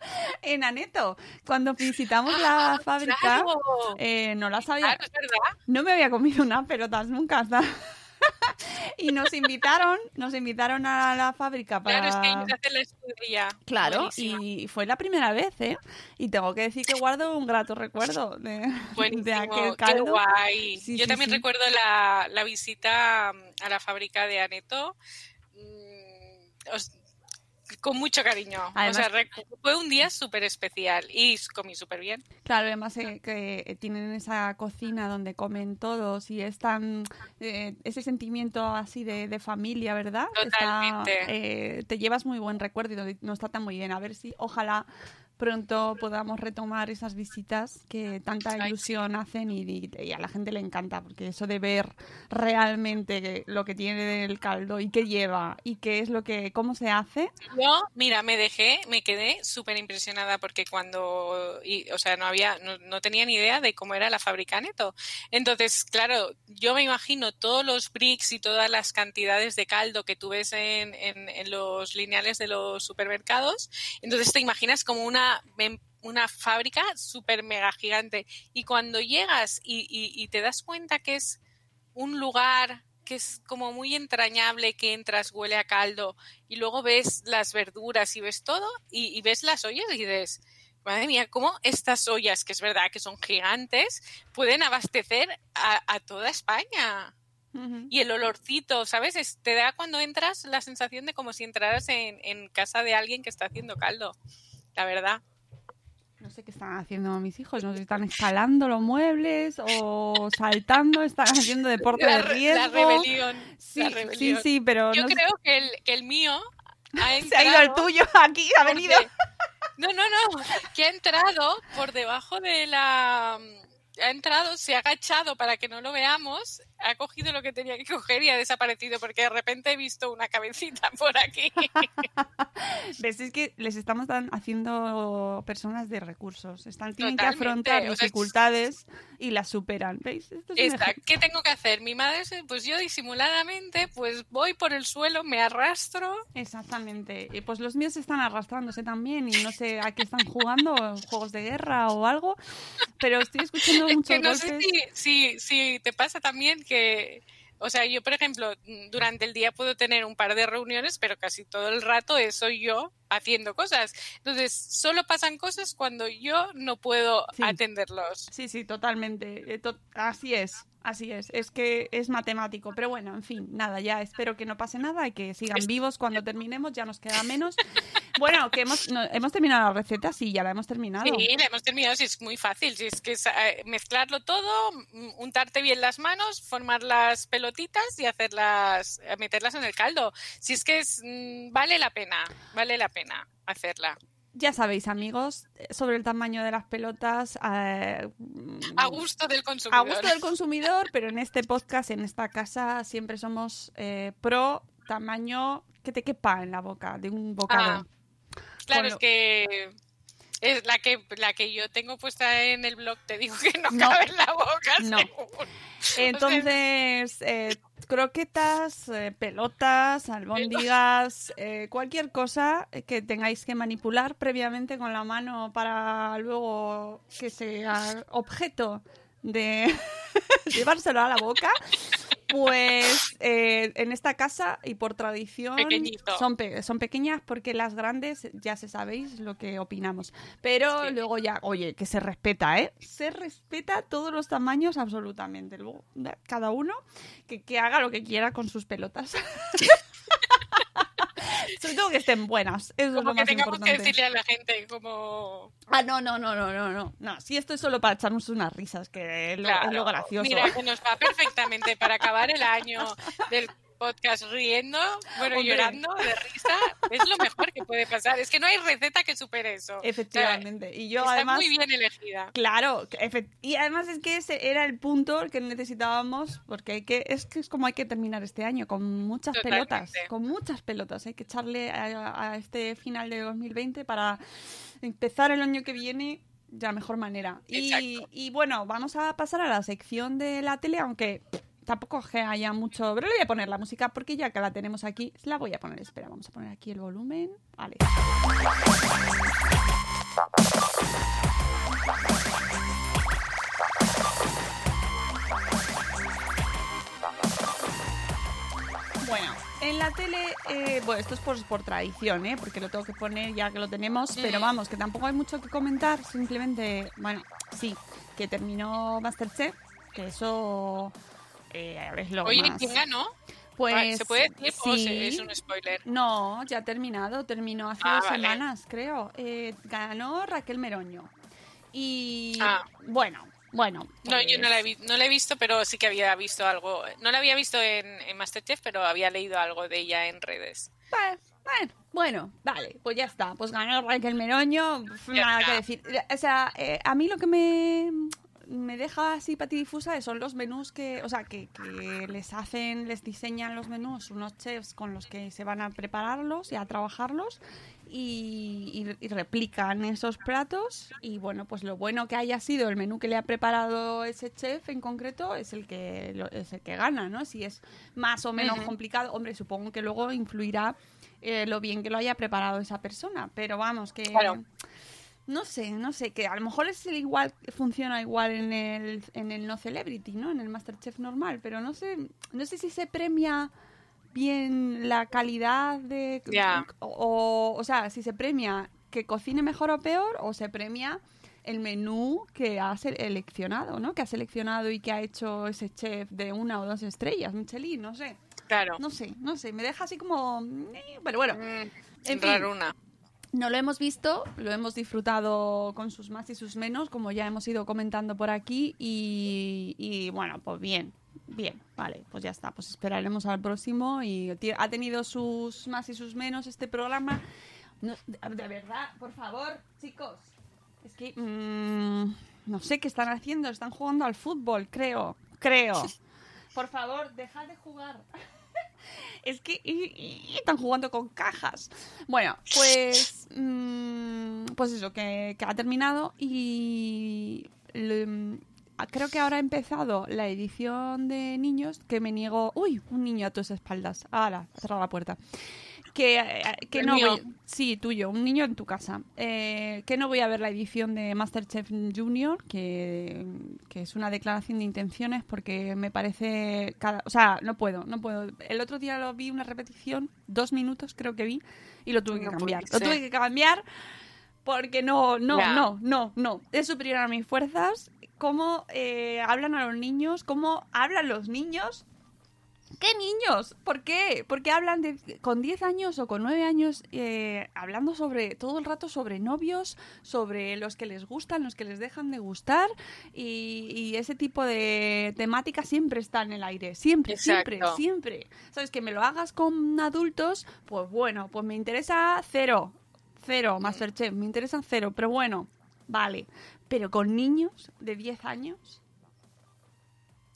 en Aneto. Cuando visitamos la ah, fábrica, eh, no las había. no me había comido unas pelotas nunca hasta. y nos invitaron, nos invitaron a la fábrica para. Claro, es que hacen la escudería. Claro, y fue la primera vez, ¿eh? Y tengo que decir que guardo un grato recuerdo de, de aquel caldo. Qué guay. Yo también recuerdo la, la, visita a la fábrica de Aneto. Mm, con mucho cariño. o sea, fue un día súper especial y comí súper bien. Claro, además eh, que tienen esa cocina donde comen todos y es tan, eh, ese sentimiento así de, familia, ¿verdad? Totalmente. Eh, te llevas muy buen recuerdo y no está tan muy bien. A ver si, ojalá pronto podamos retomar esas visitas que tanta ilusión hacen y, a la gente le encanta, porque eso de ver realmente lo que tiene el caldo y qué lleva y qué es lo que, cómo se hace. Yo, mira, me dejé, me quedé súper impresionada porque cuando, o sea, no había, no, tenía ni idea de cómo era la fábrica Neto. Entonces, claro, yo me imagino todos los bricks y todas las cantidades de caldo que tú ves en, en los lineales de los supermercados. Entonces te imaginas como una una, fábrica súper mega gigante. Y cuando llegas y, te das cuenta que es un lugar que es como muy entrañable, que entras, huele a caldo, y luego ves las verduras y ves todo, y, ves las ollas y dices, madre mía, ¿cómo estas ollas, que es verdad que son gigantes, pueden abastecer a, toda España? Y el olorcito, ¿sabes? te da cuando entras la sensación de como si entraras en casa de alguien que está haciendo caldo la verdad. No sé qué están haciendo mis hijos, no sé si están escalando los muebles o saltando, están haciendo deporte de riesgo. La rebelión. Sí, sí, sí, pero... Yo creo que el, que el mío ha Se ha ido el tuyo aquí, ha venido... No, no, no, que ha entrado por debajo de la... Ha entrado, se ha agachado para que no lo veamos ha cogido lo que tenía que coger y ha desaparecido porque de repente he visto una cabecita por aquí. ¿Ves? Es que les estamos haciendo personas de recursos. Están, tienen que afrontar dificultades y las superan. ¿Veis? ¿Qué tengo que hacer? Mi madre, pues yo disimuladamente, pues voy por el suelo, me arrastro. Exactamente. Y pues los míos están arrastrándose también y no sé a qué están jugando, juegos de guerra o algo, pero estoy escuchando que no sé si, si te pasa también que, o sea, yo, por ejemplo, durante el día puedo tener un par de reuniones, pero casi todo el rato soy yo haciendo cosas. Entonces, solo pasan cosas cuando yo no puedo atenderlos. Sí, sí, totalmente. Eh, así es. Así es, es que es matemático, pero bueno, en fin, nada, ya espero que no pase nada y que sigan vivos cuando terminemos, ya nos queda menos. Bueno, que hemos, hemos terminado la receta, sí, ya la hemos terminado. Sí, la hemos terminado, sí, es muy fácil, si es que es, eh, mezclarlo todo, mm, untarte bien las manos, formar las pelotitas y hacerlas, eh, meterlas en el caldo. Si es que es, mm, vale la pena, vale la pena hacerla ya sabéis, amigos, sobre el tamaño de las pelotas. Eh, a gusto del consumidor. A gusto del consumidor, pero en este podcast, en esta casa, siempre somos eh, pro tamaño que te quepa en la boca, de un bocado. Ah, claro, es que Es la que, la que yo tengo puesta en el blog, te digo que no, No. cabe en la boca. No. Entonces, eh, croquetas, eh, pelotas, albóndigas, eh, cualquier cosa que tengáis que manipular previamente con la mano para luego que sea objeto de llevárselo a la boca. Pues eh, en esta casa y por tradición Pequeñito. son, pe- son pequeñas porque las grandes ya se sabéis lo que opinamos. Pero Sí. luego ya, oye, que se respeta, ¿eh? Se respeta todos los tamaños absolutamente. Luego da- cada uno que, que haga lo que quiera con sus pelotas. Sobre todo que estén buenas. Eso es Como lo que más tengamos que importante. decirle a la gente como... Ah, no, no, no, no, no, no. No, si esto es solo para echarnos unas risas, que es lo, es lo gracioso. Mira, que nos va perfectamente para acabar el año del podcast riendo, bueno, Hombre. llorando de risa. Es lo mejor que puede pasar. Es que no hay receta que supere eso. Efectivamente. Y yo Está además... muy bien elegida. Claro, y además es que ese era el punto que necesitábamos, porque hay que, es que es como hay que terminar este año, con muchas Totalmente. pelotas, con muchas pelotas. Hay que echarle a, a este final de 2020 para empezar el año que viene de la mejor manera. Y, y bueno, vamos a pasar a la sección de la tele, aunque tampoco que haya mucho, pero le voy a poner la música porque ya que la tenemos aquí, la voy a poner. Espera, vamos a poner aquí el volumen. Vale. Bueno, en la tele, eh, bueno, esto es por, por tradición, ¿eh? porque lo tengo que poner ya que lo tenemos, pero vamos, que tampoco hay mucho que comentar, simplemente, bueno, sí, que terminó Masterchef, que eso eh, es lo Oye, más... ¿quién ganó? Pues, ¿Se puede decir o sí. es un spoiler? No, ya ha terminado, terminó hace Ah, dos vale. semanas, creo. Eh, ganó Raquel Meroño. Y Ah. bueno, bueno. No, yo no la, he pues, vi- no la he visto, pero sí que había visto algo. No la había visto en, en Masterchef, pero había leído algo de ella en redes. Bueno, bueno, bueno, vale, pues ya está. Pues ganó Raquel Meroño, Ya nada está. que decir. O sea, eh, a mí lo que me, me deja así patidifusa son los menús que, o sea, que, que les hacen, les diseñan los menús unos chefs con los que se van a prepararlos y a trabajarlos y, y- y replican esos platos. Y bueno, pues lo bueno que haya sido el menú que le ha preparado ese chef en concreto es el que, lo- es el que gana, ¿no? Si es más o menos complicado, hombre, supongo que luego influirá eh, lo bien que lo haya preparado esa persona. Pero vamos, que... Claro. No sé, no sé, que a lo mejor es el igual, funciona igual en el, en el no celebrity, ¿no? En el Masterchef normal, pero no sé, no sé si se premia bien la calidad de o, o sea, si se premia que cocine mejor o peor o se premia el menú que ha seleccionado, ¿no? Que ha seleccionado y que ha hecho ese chef de una o dos estrellas, Michelin, no sé. Claro. No sé, no sé, me deja así como eh, pero bueno, Mm, en fin. raruna. No lo hemos visto, lo hemos disfrutado con sus más y sus menos, como ya hemos ido comentando por aquí. Y, y, bueno, pues bien, bien, vale, pues ya está. Pues esperaremos al próximo. Y ha tenido sus más y sus menos este programa. No, de, de verdad, por favor, chicos. Es que mm, no sé qué están haciendo. Están jugando al fútbol, creo. Creo. Por favor, dejad de jugar. Es que están jugando con cajas. Bueno, pues. mm, pues eso, que, que ha terminado y. ah, creo que ahora ha empezado la edición de niños que me niego. Uy, un niño a tus espaldas. Ahora, cerra la puerta. Que, eh, que El no voy- Sí, tuyo, un niño en tu casa. Eh, que no voy a ver la edición de Masterchef Junior, que, que es una declaración de intenciones porque me parece... Cada, o sea, no puedo, no puedo. El otro día lo vi una repetición, dos minutos creo que vi, y lo tuve que cambiar. Lo tuve que cambiar porque no, no, no, no, no. Es superior a mis fuerzas. Cómo eh, hablan a los niños, cómo hablan los niños ¿Qué niños? ¿Por qué? Porque hablan de, con 10 años o con 9 años eh, hablando sobre todo el rato sobre novios, sobre los que les gustan, los que les dejan de gustar y, y ese tipo de temática siempre está en el aire, siempre, siempre, Exacto. siempre. ¿Sabes? Que me lo hagas con adultos, pues bueno, pues me interesa cero, cero, Masterchef, me interesan cero, pero bueno, vale. Pero con niños de 10 años,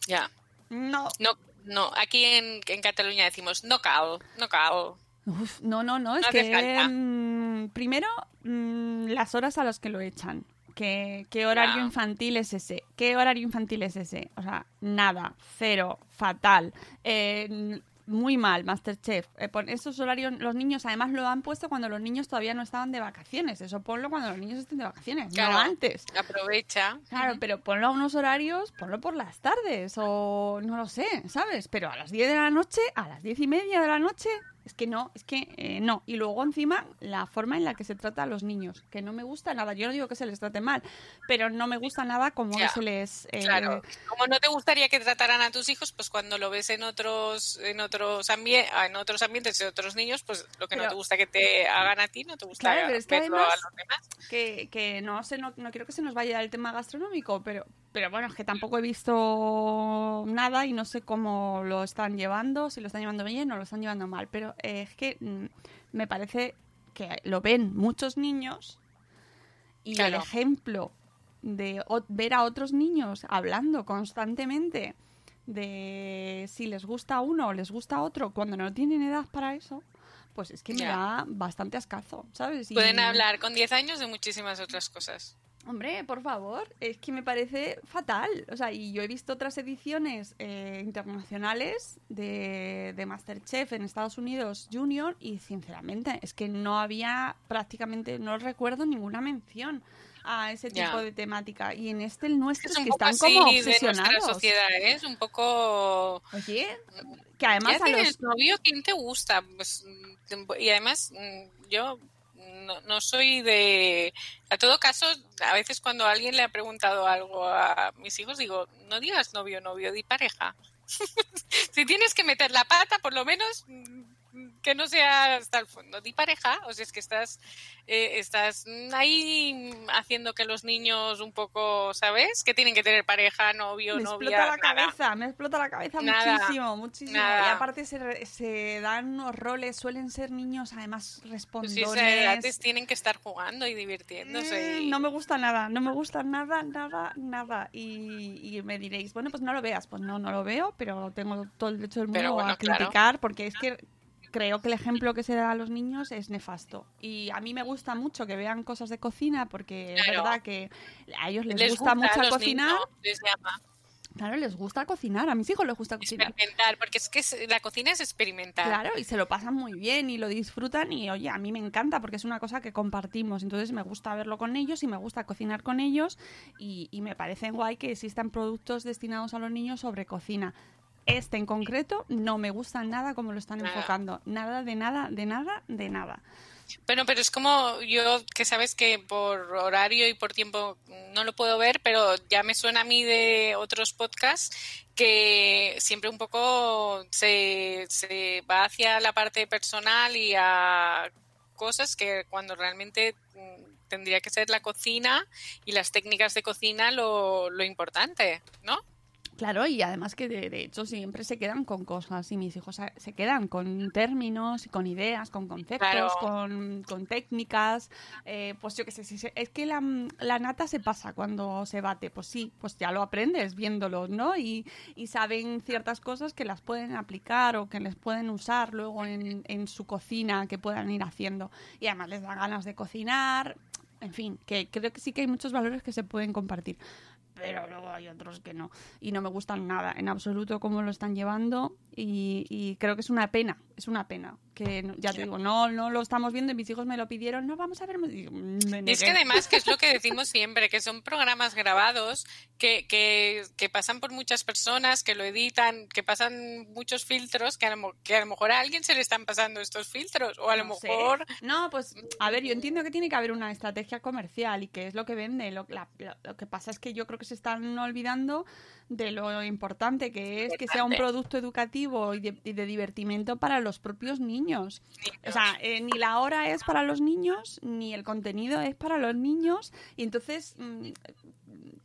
Ya. no. No, no. Aquí en, en Cataluña decimos no cal, no cal. Uf, no, no, no, es No que mm, primero mm, las horas a las que lo echan. ¿Qué, qué horario infantil es ese? ¿Qué horario infantil es ese? O sea, nada, cero, fatal. Eh, muy mal, Masterchef. Eh, pon esos horarios, los niños además lo han puesto cuando los niños todavía no estaban de vacaciones. Eso ponlo cuando los niños estén de vacaciones, Claro. no antes. Aprovecha. Claro, pero ponlo a unos horarios, ponlo por las tardes o no lo sé, ¿sabes? Pero a las 10 de la noche, a las 10 y media de la noche, es que no, es que eh, no. Y luego encima la forma en la que se trata a los niños, que no me gusta nada. Yo no digo que se les trate mal, pero no me gusta nada como Ya, se les... eh, Claro, como no te gustaría que trataran a tus hijos, pues cuando lo ves en otros en otros ah, en otros ambientes de otros niños, pues lo que no te gusta que te hagan a ti, no te gusta Claro, pero es que verlo además- a los demás. que, que no sé, no, no quiero que se nos vaya el tema gastronómico, pero, pero bueno, es que tampoco he visto nada y no sé cómo lo están llevando, si lo están llevando bien o lo están llevando mal, pero es que mm, me parece que lo ven muchos niños y el ejemplo de ver a otros niños hablando constantemente de si les gusta uno o les gusta otro cuando no tienen edad para eso, pues es que me da bastante ascazo, ¿sabes? Y- Pueden hablar con 10 años de muchísimas otras cosas. Hombre, por favor, es que me parece fatal. O sea, y yo he visto otras ediciones eh, internacionales de, de Masterchef en Estados Unidos Junior y sinceramente es que no había prácticamente, no recuerdo ninguna mención a ese tipo de temática. Y en este el nuestro Es que poco están así como de nuestra obsesionados. sociedad, ¿eh? es un poco... Oye, que además ¿Ya a los... novio? ¿Quién te gusta? Pues, y además, mm, yo no, no soy de... A todo caso, a veces cuando alguien le ha preguntado algo a mis hijos, digo, no digas novio, novio, di pareja. si tienes que meter la pata, por lo menos que no sea hasta el fondo. Di pareja, o sea, es que estás, eh, estás ahí haciendo que los niños un poco, ¿sabes? Que tienen que tener pareja, novio, me novia, explota la nada. cabeza, me explota la cabeza Nada, muchísimo, muchísimo. nada. Y aparte se, se dan unos roles, suelen ser niños además Pues respondones. esas edades tienen que estar jugando y divirtiéndose. Mm, y- No me gusta nada, no me gusta nada, nada, nada. Y, y me diréis, bueno, pues no lo veas. Pues no, no lo veo, pero tengo todo el derecho del mundo bueno, a criticar porque es que creo que el ejemplo que se da a los niños es nefasto. Y a mí me gusta mucho que vean cosas de cocina porque es verdad que a ellos les, les gusta, mucho cocinar. niños, les llama Claro, les gusta cocinar. A mis hijos les gusta cocinar. experimentar, porque es que la cocina es experimentar. Claro, y se lo pasan muy bien y lo disfrutan y oye, a mí me encanta porque es una cosa que compartimos, entonces me gusta verlo con ellos y me gusta cocinar con ellos y, y me parece guay que existan productos destinados a los niños sobre cocina. Este en concreto no me gusta nada como lo están Nada. enfocando, nada de nada, de nada, de nada. Bueno, pero es como yo que sabes que por horario y por tiempo no lo puedo ver, pero ya me suena a mí de otros podcasts que siempre un poco se, se va hacia la parte personal y a cosas que cuando realmente mm, tendría que ser la cocina y las técnicas de cocina lo, lo importante, ¿no? Claro, y además que de, de hecho siempre se quedan con cosas y mis hijos se- quedan con términos, con ideas, con conceptos, Claro. con, con técnicas. eh, pues yo qué sé, si se- es que la, la nata se pasa cuando se bate. Pues sí, pues ya lo aprendes viéndolo, ¿no? Y, y saben ciertas cosas que las pueden aplicar o que les pueden usar luego en, en su cocina, que puedan ir haciendo. Y además les da ganas de cocinar. En fin, que creo que sí que hay muchos valores que se pueden compartir pero luego hay otros que no. Y no me gustan nada, en absoluto, cómo lo están llevando. Y, y creo que es una pena, es una pena. Que ya te digo, no, no lo estamos viendo y mis hijos me lo pidieron, no vamos a ver. Digo, "Mm, es que negué". además, que es lo que decimos siempre, que son programas grabados que, que, que pasan por muchas personas, que lo editan, que pasan muchos filtros, que a, lo, que a lo mejor a alguien se le están pasando estos filtros, o a lo No sé. mejor... No, pues, a ver, yo entiendo que tiene que haber una estrategia comercial y que es lo que vende. Lo, la- lo que pasa es que yo creo que se están olvidando de lo importante que es que sea un producto educativo y de, y de divertimento para los propios niños. O sea, eh, ni la hora es para los niños, ni el contenido es para los niños. Y entonces, mm,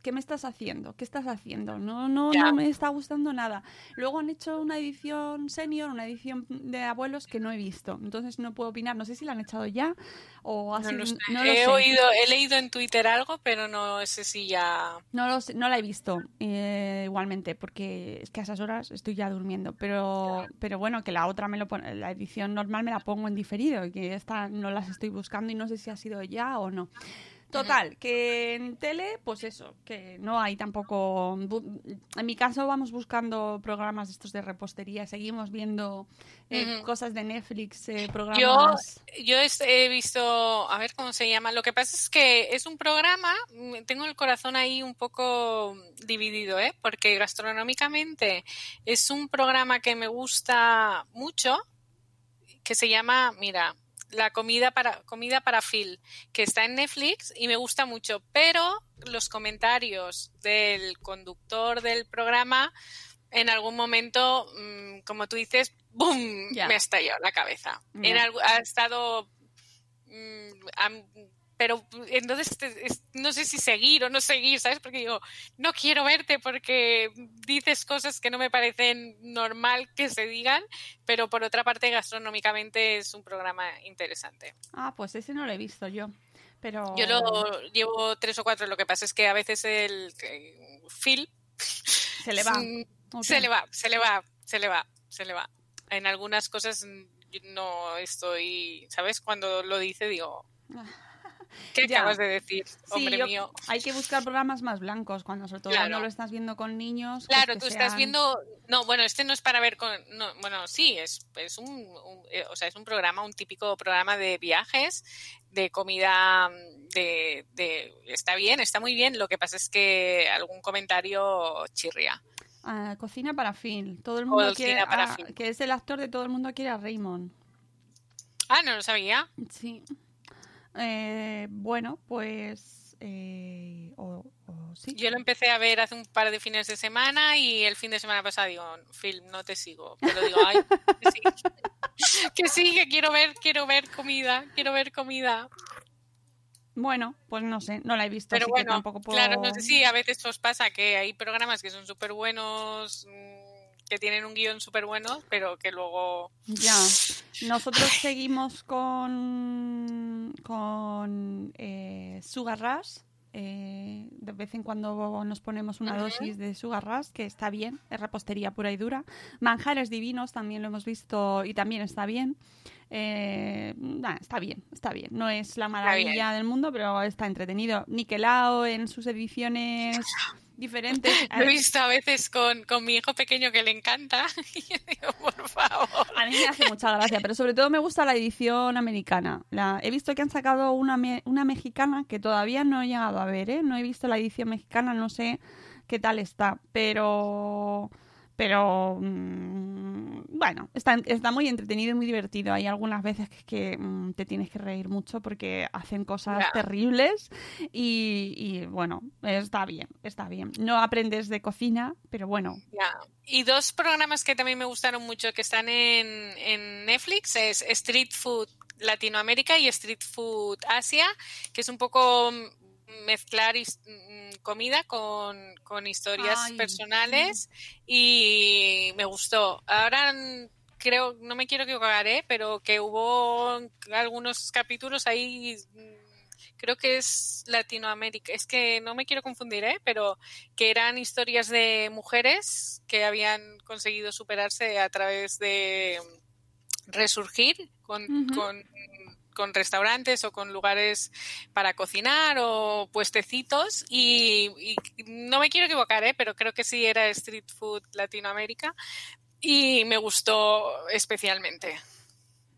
¿qué me estás haciendo? ¿Qué estás haciendo? No, no, no me está gustando nada. Luego han hecho una edición senior, una edición de abuelos que no he visto. Entonces no puedo opinar. No sé si la han echado ya o ha No sido- lo sé. no lo he sé. oído, he leído en Twitter algo, pero no sé si ya. No, lo sé, no la he visto eh, igualmente, porque es que a esas horas estoy ya durmiendo. Pero, pero bueno, que la otra me lo pone, la edición normal me la pongo en diferido, que esta no las estoy buscando y no sé si ha sido ya o no. Total, que en tele, pues eso, que no hay tampoco. En mi caso, vamos buscando programas estos de repostería, seguimos viendo eh, cosas de Netflix, eh, Yo, programas. yo es- he visto, a ver cómo se llama. Lo que pasa es que es un programa, tengo el corazón ahí un poco dividido, ¿eh? Porque gastronómicamente es un programa que me gusta mucho, que se llama, mira, la comida para comida para Phil, que está en Netflix y me gusta mucho, pero los comentarios del conductor del programa en algún momento, mm, como tú dices, ¡boom! Me ha estallado la cabeza. En algu- ha estado mm, pero entonces te- es- no sé si seguir o no seguir, ¿sabes? Porque digo, no quiero verte porque dices cosas que no me parecen normal que se digan, pero por otra parte gastronómicamente es un programa interesante. Ah, pues ese no lo he visto yo. Pero... Yo lo llevo tres o cuatro, lo que pasa es que a veces el eh, Phil Se le va. mm, se le va, se le va, se le va, se le va. En algunas cosas no estoy, ¿sabes? Cuando lo dice digo, ¿qué Ya. acabas de decir, Sí, hombre yo- mío? hay que buscar programas más blancos cuando sobre todo Claro. cuando lo estás viendo con niños. pues Claro, que tú estás viendo, no, bueno, este no es para ver con, no, bueno, sí, es, es un, un- eh, o sea, es un programa, un típico programa de viajes, de comida, de, de, está bien, está muy bien. Lo que pasa es que algún comentario chirria. Ah, cocina para Phil. Todo el mundo Cocina quiere para ah, Phil. que es el actor de todo el mundo quiere a Raymond. Ah, no lo sabía. Sí. Eh, bueno, pues eh, o, o sí. Yo lo empecé a ver hace un par de fines de semana y el fin de semana pasado digo, Phil, no te sigo. Pero digo, ay, que sí. que sí, que quiero ver, quiero ver comida, quiero ver comida. Bueno, pues no sé, no la he visto, Pero así que bueno, tampoco puedo. claro, no sé si a veces os pasa que hay programas que son súper buenos, mm, que tienen un guion súper bueno, pero que luego... Ya. Nosotros seguimos con, con eh, Sugar Rush. eh, de vez en cuando nos ponemos una dosis de Sugar Rush, que está bien, es repostería pura y dura. Manjares Divinos también lo hemos visto y también está bien. Eh, nah, está bien, está bien. No es la maravilla del mundo, pero está entretenido. Niquelao en sus ediciones diferentes. Lo he visto a veces con, con mi hijo pequeño que le encanta y yo digo, por favor. A mí me hace mucha gracia, pero sobre todo me gusta la edición americana. La, he visto que han sacado una, me- una mexicana que todavía no he llegado a ver, ¿eh? No he visto la edición mexicana, no sé qué tal está, pero... Pero mm, bueno, está, está muy entretenido y muy divertido. Hay algunas veces que, que, mm, te tienes que reír mucho porque hacen cosas terribles y, y, bueno, está bien, está bien. No aprendes de cocina, pero bueno. Y dos programas que también me gustaron mucho que están en, en Netflix es Street Food Latinoamérica y Street Food Asia, que es un poco mm, mezclar his- mm, comida con, con historias Ay, personales y me gustó. Ahora mm, creo, no me quiero equivocar, ¿eh? pero que hubo algunos capítulos ahí mm, creo que es Latinoamérica, es que no me quiero confundir, ¿eh? pero que eran historias de mujeres que habían conseguido superarse a través de resurgir con, con, con restaurantes o con lugares para cocinar o puestecitos y, y no me quiero equivocar, ¿eh? pero creo que sí era Street Food Latinoamérica y me gustó especialmente.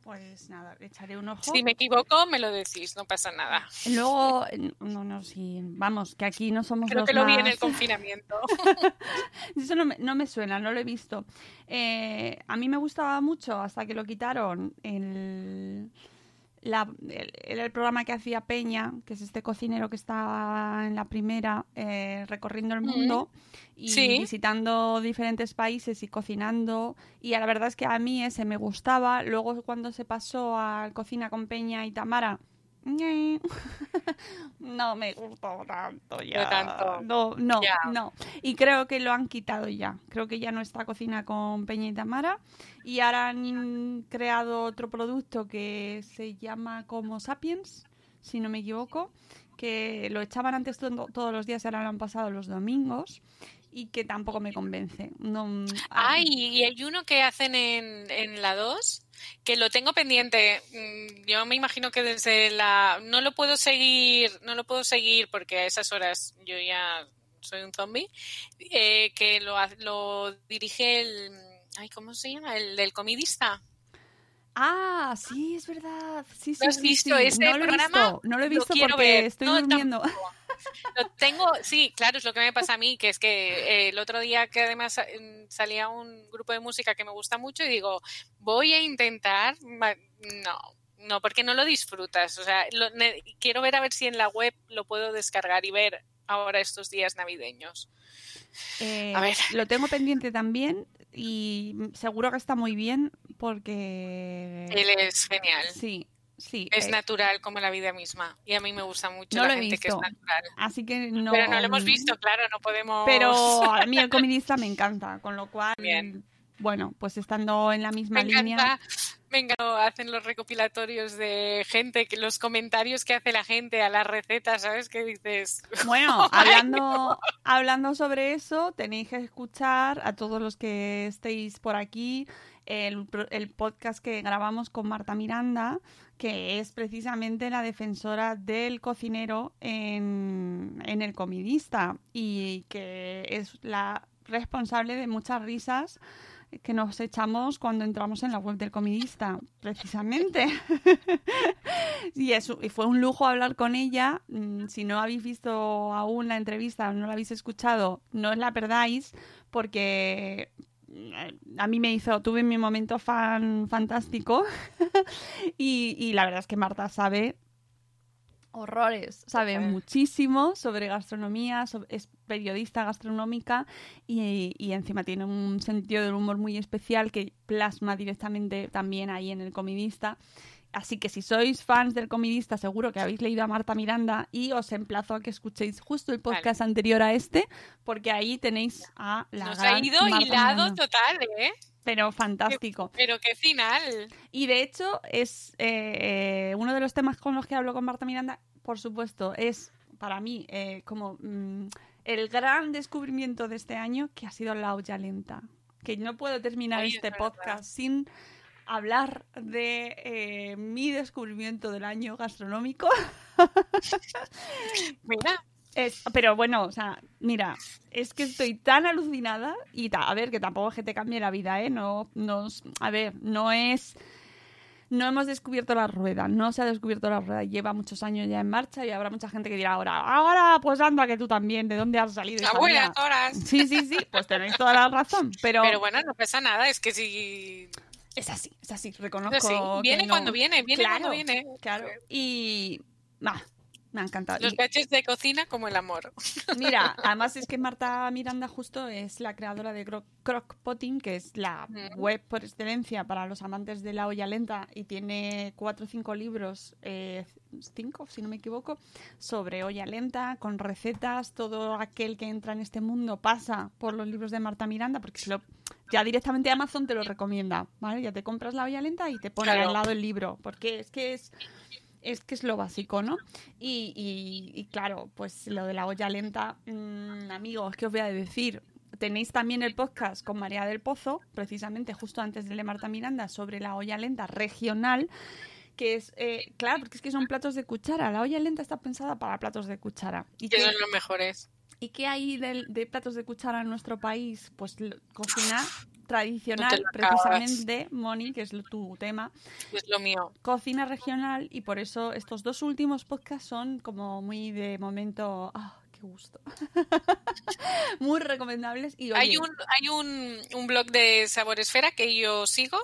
pues nada, echaré un ojo. Si me equivoco, me lo decís, no pasa nada. Luego, no, no, sí, vamos, que aquí no somos Creo los que lo vi en el confinamiento. Eso no me, no me suena, no lo he visto. Eh, a mí me gustaba mucho hasta que lo quitaron el, la- el, el programa que hacía Peña, que es este cocinero que está en la primera, eh, recorriendo el mundo y Sí. visitando diferentes países y cocinando. Y la verdad es que a mí ese me gustaba. Luego cuando se pasó a Cocina con Peña y Tamara, no me gustó tanto ya. No tanto. No, no. Y creo que lo han quitado ya. Creo que ya no está cocina con Peña y Tamara. Y ahora han creado otro producto que se llama como Sapiens, si no me equivoco, que lo echaban antes to- todos los días y ahora lo han pasado los domingos y que tampoco me convence. No, Ay, y hay uno que hacen en, en la 2 que lo tengo pendiente. Mm, Yo me imagino que desde la no lo puedo seguir, no lo puedo seguir porque a esas horas yo ya soy un zombie. eh, que lo, lo dirige el ay, ¿cómo se llama? El del comidista. Ah, sí, es verdad. Sí, sí, ¿Lo has sí, visto sí. este no lo he programa? visto, no lo he visto porque ver. estoy No, durmiendo. Lo tengo, sí, claro, es lo que me pasa a mí, que es que eh, el otro día que además eh, salía un grupo de música que me gusta mucho y digo, voy a intentar, no, no, porque no lo disfrutas, o sea, lo- ne- quiero ver a ver si en la web lo puedo descargar y ver ahora estos días navideños. Eh, A ver. Lo tengo pendiente también y seguro que está muy bien porque... Él es genial, Sí, sí. es eh, natural como la vida misma y a mí me gusta mucho No la gente que es natural. Así que no... Pero no lo hemos visto, claro, no podemos... Pero a mí el comidista me encanta, con lo cual... Bien. Bueno, pues estando en la misma Me línea... encanta, me encanta, hacen los recopilatorios de gente, que los comentarios que hace la gente a las recetas, ¿sabes? Que dices, Bueno, Ay, hablando, hablando sobre eso, tenéis que escuchar a todos los que estéis por aquí el, podcast que grabamos con Marta Miranda, que es precisamente la defensora del cocinero en, en El Comidista y que es la responsable de muchas risas que nos echamos cuando entramos en la web del comidista, precisamente. y, fue un lujo hablar con ella. Mm, Si no habéis visto aún la entrevista no la habéis escuchado, no os la perdáis porque a mí me hizo, tuve mi momento fan fantástico y, y la verdad es que Marta sabe horrores, sabe Total. muchísimo sobre gastronomía, es periodista gastronómica y, y encima tiene un sentido del humor muy especial que plasma directamente también ahí en el comidista. Así que si sois fans del comidista, seguro que habéis leído a Marta Miranda y os emplazo a que escuchéis justo el podcast anterior a este, porque ahí tenéis a la nos gran ha ido Marta hilado Miranda. total, ¿eh? Pero fantástico. Pero qué final. Y de hecho, es eh, eh, uno de los temas con los que hablo con Marta Miranda, por supuesto, es para mí eh, como mm, el gran descubrimiento de este año, que ha sido la olla lenta. Que no puedo terminar Ay, este podcast sin hablar de eh, mi descubrimiento del año gastronómico. Mira, Es- pero bueno, o sea, mira, es que estoy tan alucinada y ta- a ver, que tampoco es que te cambie la vida, ¿eh? No, nos, a ver, no es, no hemos descubierto la rueda, no se ha descubierto la rueda, lleva muchos años ya en marcha y habrá mucha gente que dirá ahora, ahora, pues anda que tú también, ¿de dónde has salido? a hija buenas mía?". horas. Sí, sí, sí, pues tenéis toda la razón, pero, Pero bueno, no pasa nada, es que si... es así, es así, reconozco. Sí, viene que no- cuando viene, viene Claro, cuando viene. Claro, y, bah, me ha encantado. Los gadgets de cocina como el amor. Mira, además es que Marta Miranda justo es la creadora de Cro- Crockpotting, que es la Mm. web por excelencia para los amantes de la olla lenta y tiene cuatro o cinco libros, eh, cinco si no me equivoco, sobre olla lenta, con recetas. Todo aquel que entra en este mundo pasa por los libros de Marta Miranda porque se lo, ya directamente Amazon te lo recomienda, ¿vale? Ya te compras la olla lenta y te pone Claro. al lado el libro, porque es que es es que es lo básico, ¿no? Y, y- y claro, pues lo de la olla lenta, mm, amigos, ¿qué os voy a decir? Tenéis también el podcast con María del Pozo, precisamente justo antes de Marta Miranda, sobre la olla lenta regional, que es, eh, claro, porque es que son platos de cuchara. La olla lenta está pensada para platos de cuchara. ¿Y Que son los mejores. ¿Y qué hay del- de, platos de cuchara en nuestro país? Pues cocina tradicional, precisamente, Moni, que es tu tema Es lo mío. cocina regional y por eso estos dos últimos podcasts son como muy de momento, ah, qué gusto. muy recomendables y oye, Hay un, hay un, un blog de Sabor Esfera que yo sigo,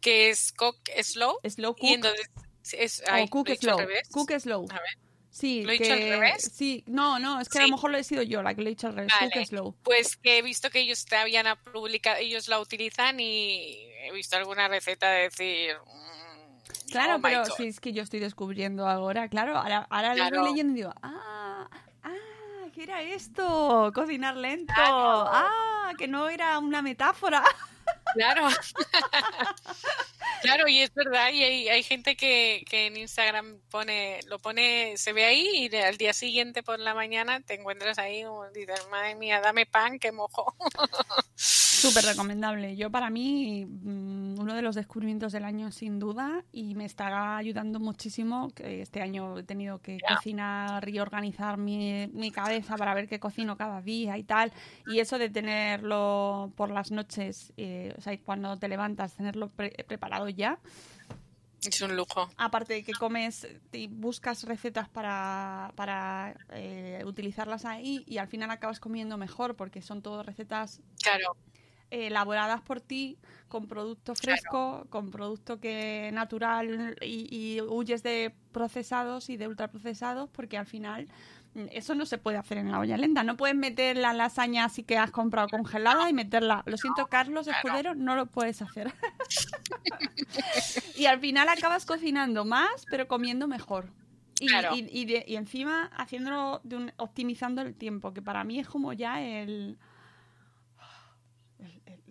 que es Cook Slow. slow Y cook entonces es, ay, cook dicho al slow, cook slow. A ver. Sí, ¿Lo he que, dicho al revés? Sí, no, no, es que a lo mejor lo he sido yo la que lo he dicho al revés, Vale. slow. Pues que he visto que ellos te habían publicado, ellos la utilizan y he visto alguna receta de decir. mm, Claro, Oh pero si es que yo estoy descubriendo ahora, claro, ahora, ahora lo voy leyendo y digo, ah, ah, ¿qué era esto? Cocinar lento. Claro. Ah, que no era una metáfora. Claro. claro, y es verdad, y hay, hay gente que, que en Instagram pone, lo pone, se ve ahí y al día siguiente por la mañana te encuentras ahí como dices, madre mía, dame pan que mojo. Súper recomendable. Yo para mí, mm, uno de los descubrimientos del año sin duda y me estará ayudando muchísimo. que Este año he tenido que cocinar y organizar mi, mi cabeza para ver qué cocino cada día y tal. Y eso de tenerlo por las noches, eh, o sea, cuando te levantas, tenerlo pre- preparado ya. es un lujo. Aparte de que comes y buscas recetas para, para eh, utilizarlas ahí y al final acabas comiendo mejor porque son todo recetas Claro, elaboradas por ti con producto fresco, con producto que natural y, y huyes de procesados y de ultraprocesados porque al final mm, eso no se puede hacer en la olla lenta. No puedes meter la lasaña así que has comprado congelada y meterla. Lo siento, Carlos Claro. Escudero, no lo puedes hacer. y al final acabas cocinando más, pero comiendo mejor. Y, Claro. y, y de- y encima haciéndolo, de un- optimizando el tiempo, que para mí es como ya el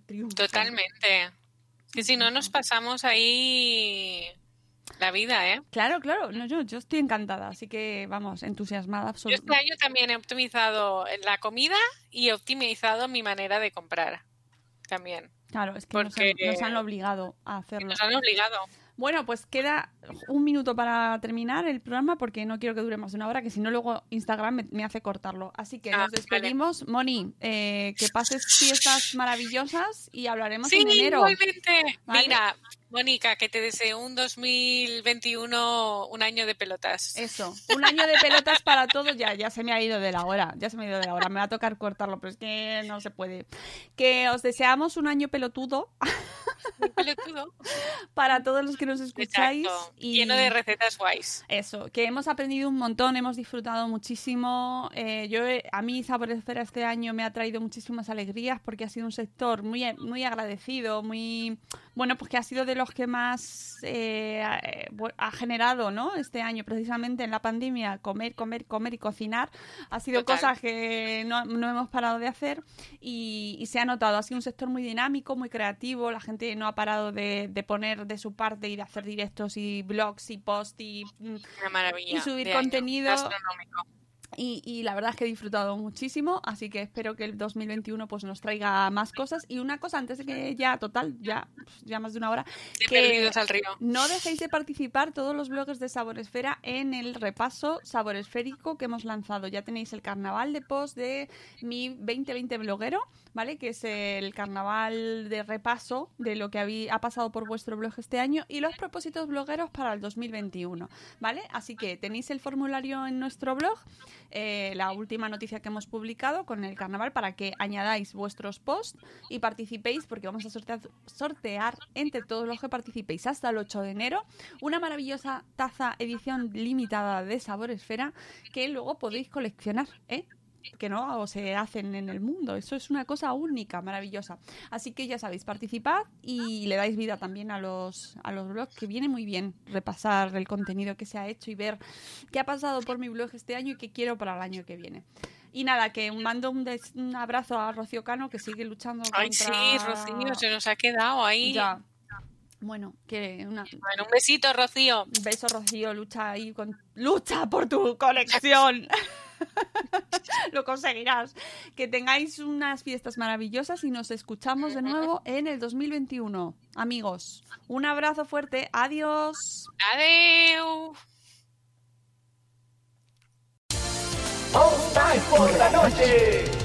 triunfo. totalmente. Que si no nos pasamos ahí la vida, ¿eh? Claro, claro, no, yo, yo estoy encantada, así que vamos, entusiasmada Yo absolutamente. este año también he optimizado la comida y he optimizado mi manera de comprar. También. Claro, es que nos, porque- han, nos han obligado a hacerlo. Nos han obligado. Bueno, pues queda un minuto para terminar el programa porque no quiero que dure más de una hora, que si no luego Instagram me, me hace cortarlo. Así que Ah, nos despedimos. Moni, eh, que pases fiestas maravillosas y hablaremos Sí, en enero. igualmente. ¿Vale? Mira, Mónica, que te deseo un 2021, un año de pelotas. Eso, un año de pelotas para todos, ya, ya se me ha ido de la hora, ya se me ha ido de la hora, me va a tocar cortarlo, pero es que no se puede. Que os deseamos un año pelotudo. Para todos los que nos escucháis. Exacto. Y Lleno de recetas guays. Eso, que hemos aprendido un montón, hemos disfrutado muchísimo. Eh, yo, he- a mí Sabores Esfera este año me ha traído muchísimas alegrías porque ha sido un sector muy, muy agradecido, muy bueno, pues que ha sido de los que más eh, ha- eh, ha generado, ¿no? Este año, precisamente en la pandemia, comer, comer, comer y cocinar. Ha sido Total. cosas que no, no hemos parado de hacer y, y se ha notado. Ha sido un sector muy dinámico, muy creativo. La gente no ha parado de, de poner de su parte y de hacer directos y blogs y posts y mm, Una maravilla. Y subir contenido. gastronómico. Y, y la verdad es que he disfrutado muchísimo, así que espero que el 2021 pues nos traiga más cosas. Y una cosa, antes de que ya, total, ya, ya más de una hora, De que perdidos al río. no dejéis de participar todos los bloggers de Saboresfera en el repaso saboresférico que hemos lanzado. Ya tenéis el carnaval de post de mi 2020 bloguero, ¿vale? Que es el carnaval de repaso de lo que habí- ha pasado por vuestro blog este año y los propósitos blogueros para el 2021, ¿vale? Así que tenéis el formulario en nuestro blog, eh, la última noticia que hemos publicado con el carnaval para que añadáis vuestros posts y participéis porque vamos a sortear, sortear entre todos los que participéis hasta el 8 de enero una maravillosa taza edición limitada de Sabor Esfera que luego podéis coleccionar, ¿eh? Que no se hacen en el mundo. Eso es una cosa única, maravillosa. Así que ya sabéis, participad y le dais vida también a los, a los blogs, que viene muy bien repasar el contenido que se ha hecho y ver qué ha pasado por mi blog este año y qué quiero para el año que viene. Y nada, que mando un, des- un abrazo a Rocío Cano, que sigue luchando Ay, contra... sí, Rocío, se nos ha quedado ahí. Ya. Bueno, que una, Bueno, un besito, Rocío. un beso, Rocío, lucha ahí con... ¡Lucha por tu colección! Lo conseguirás. Que tengáis unas fiestas maravillosas y nos escuchamos de nuevo en el 2021. Amigos, un abrazo fuerte. Adiós. Por la noche.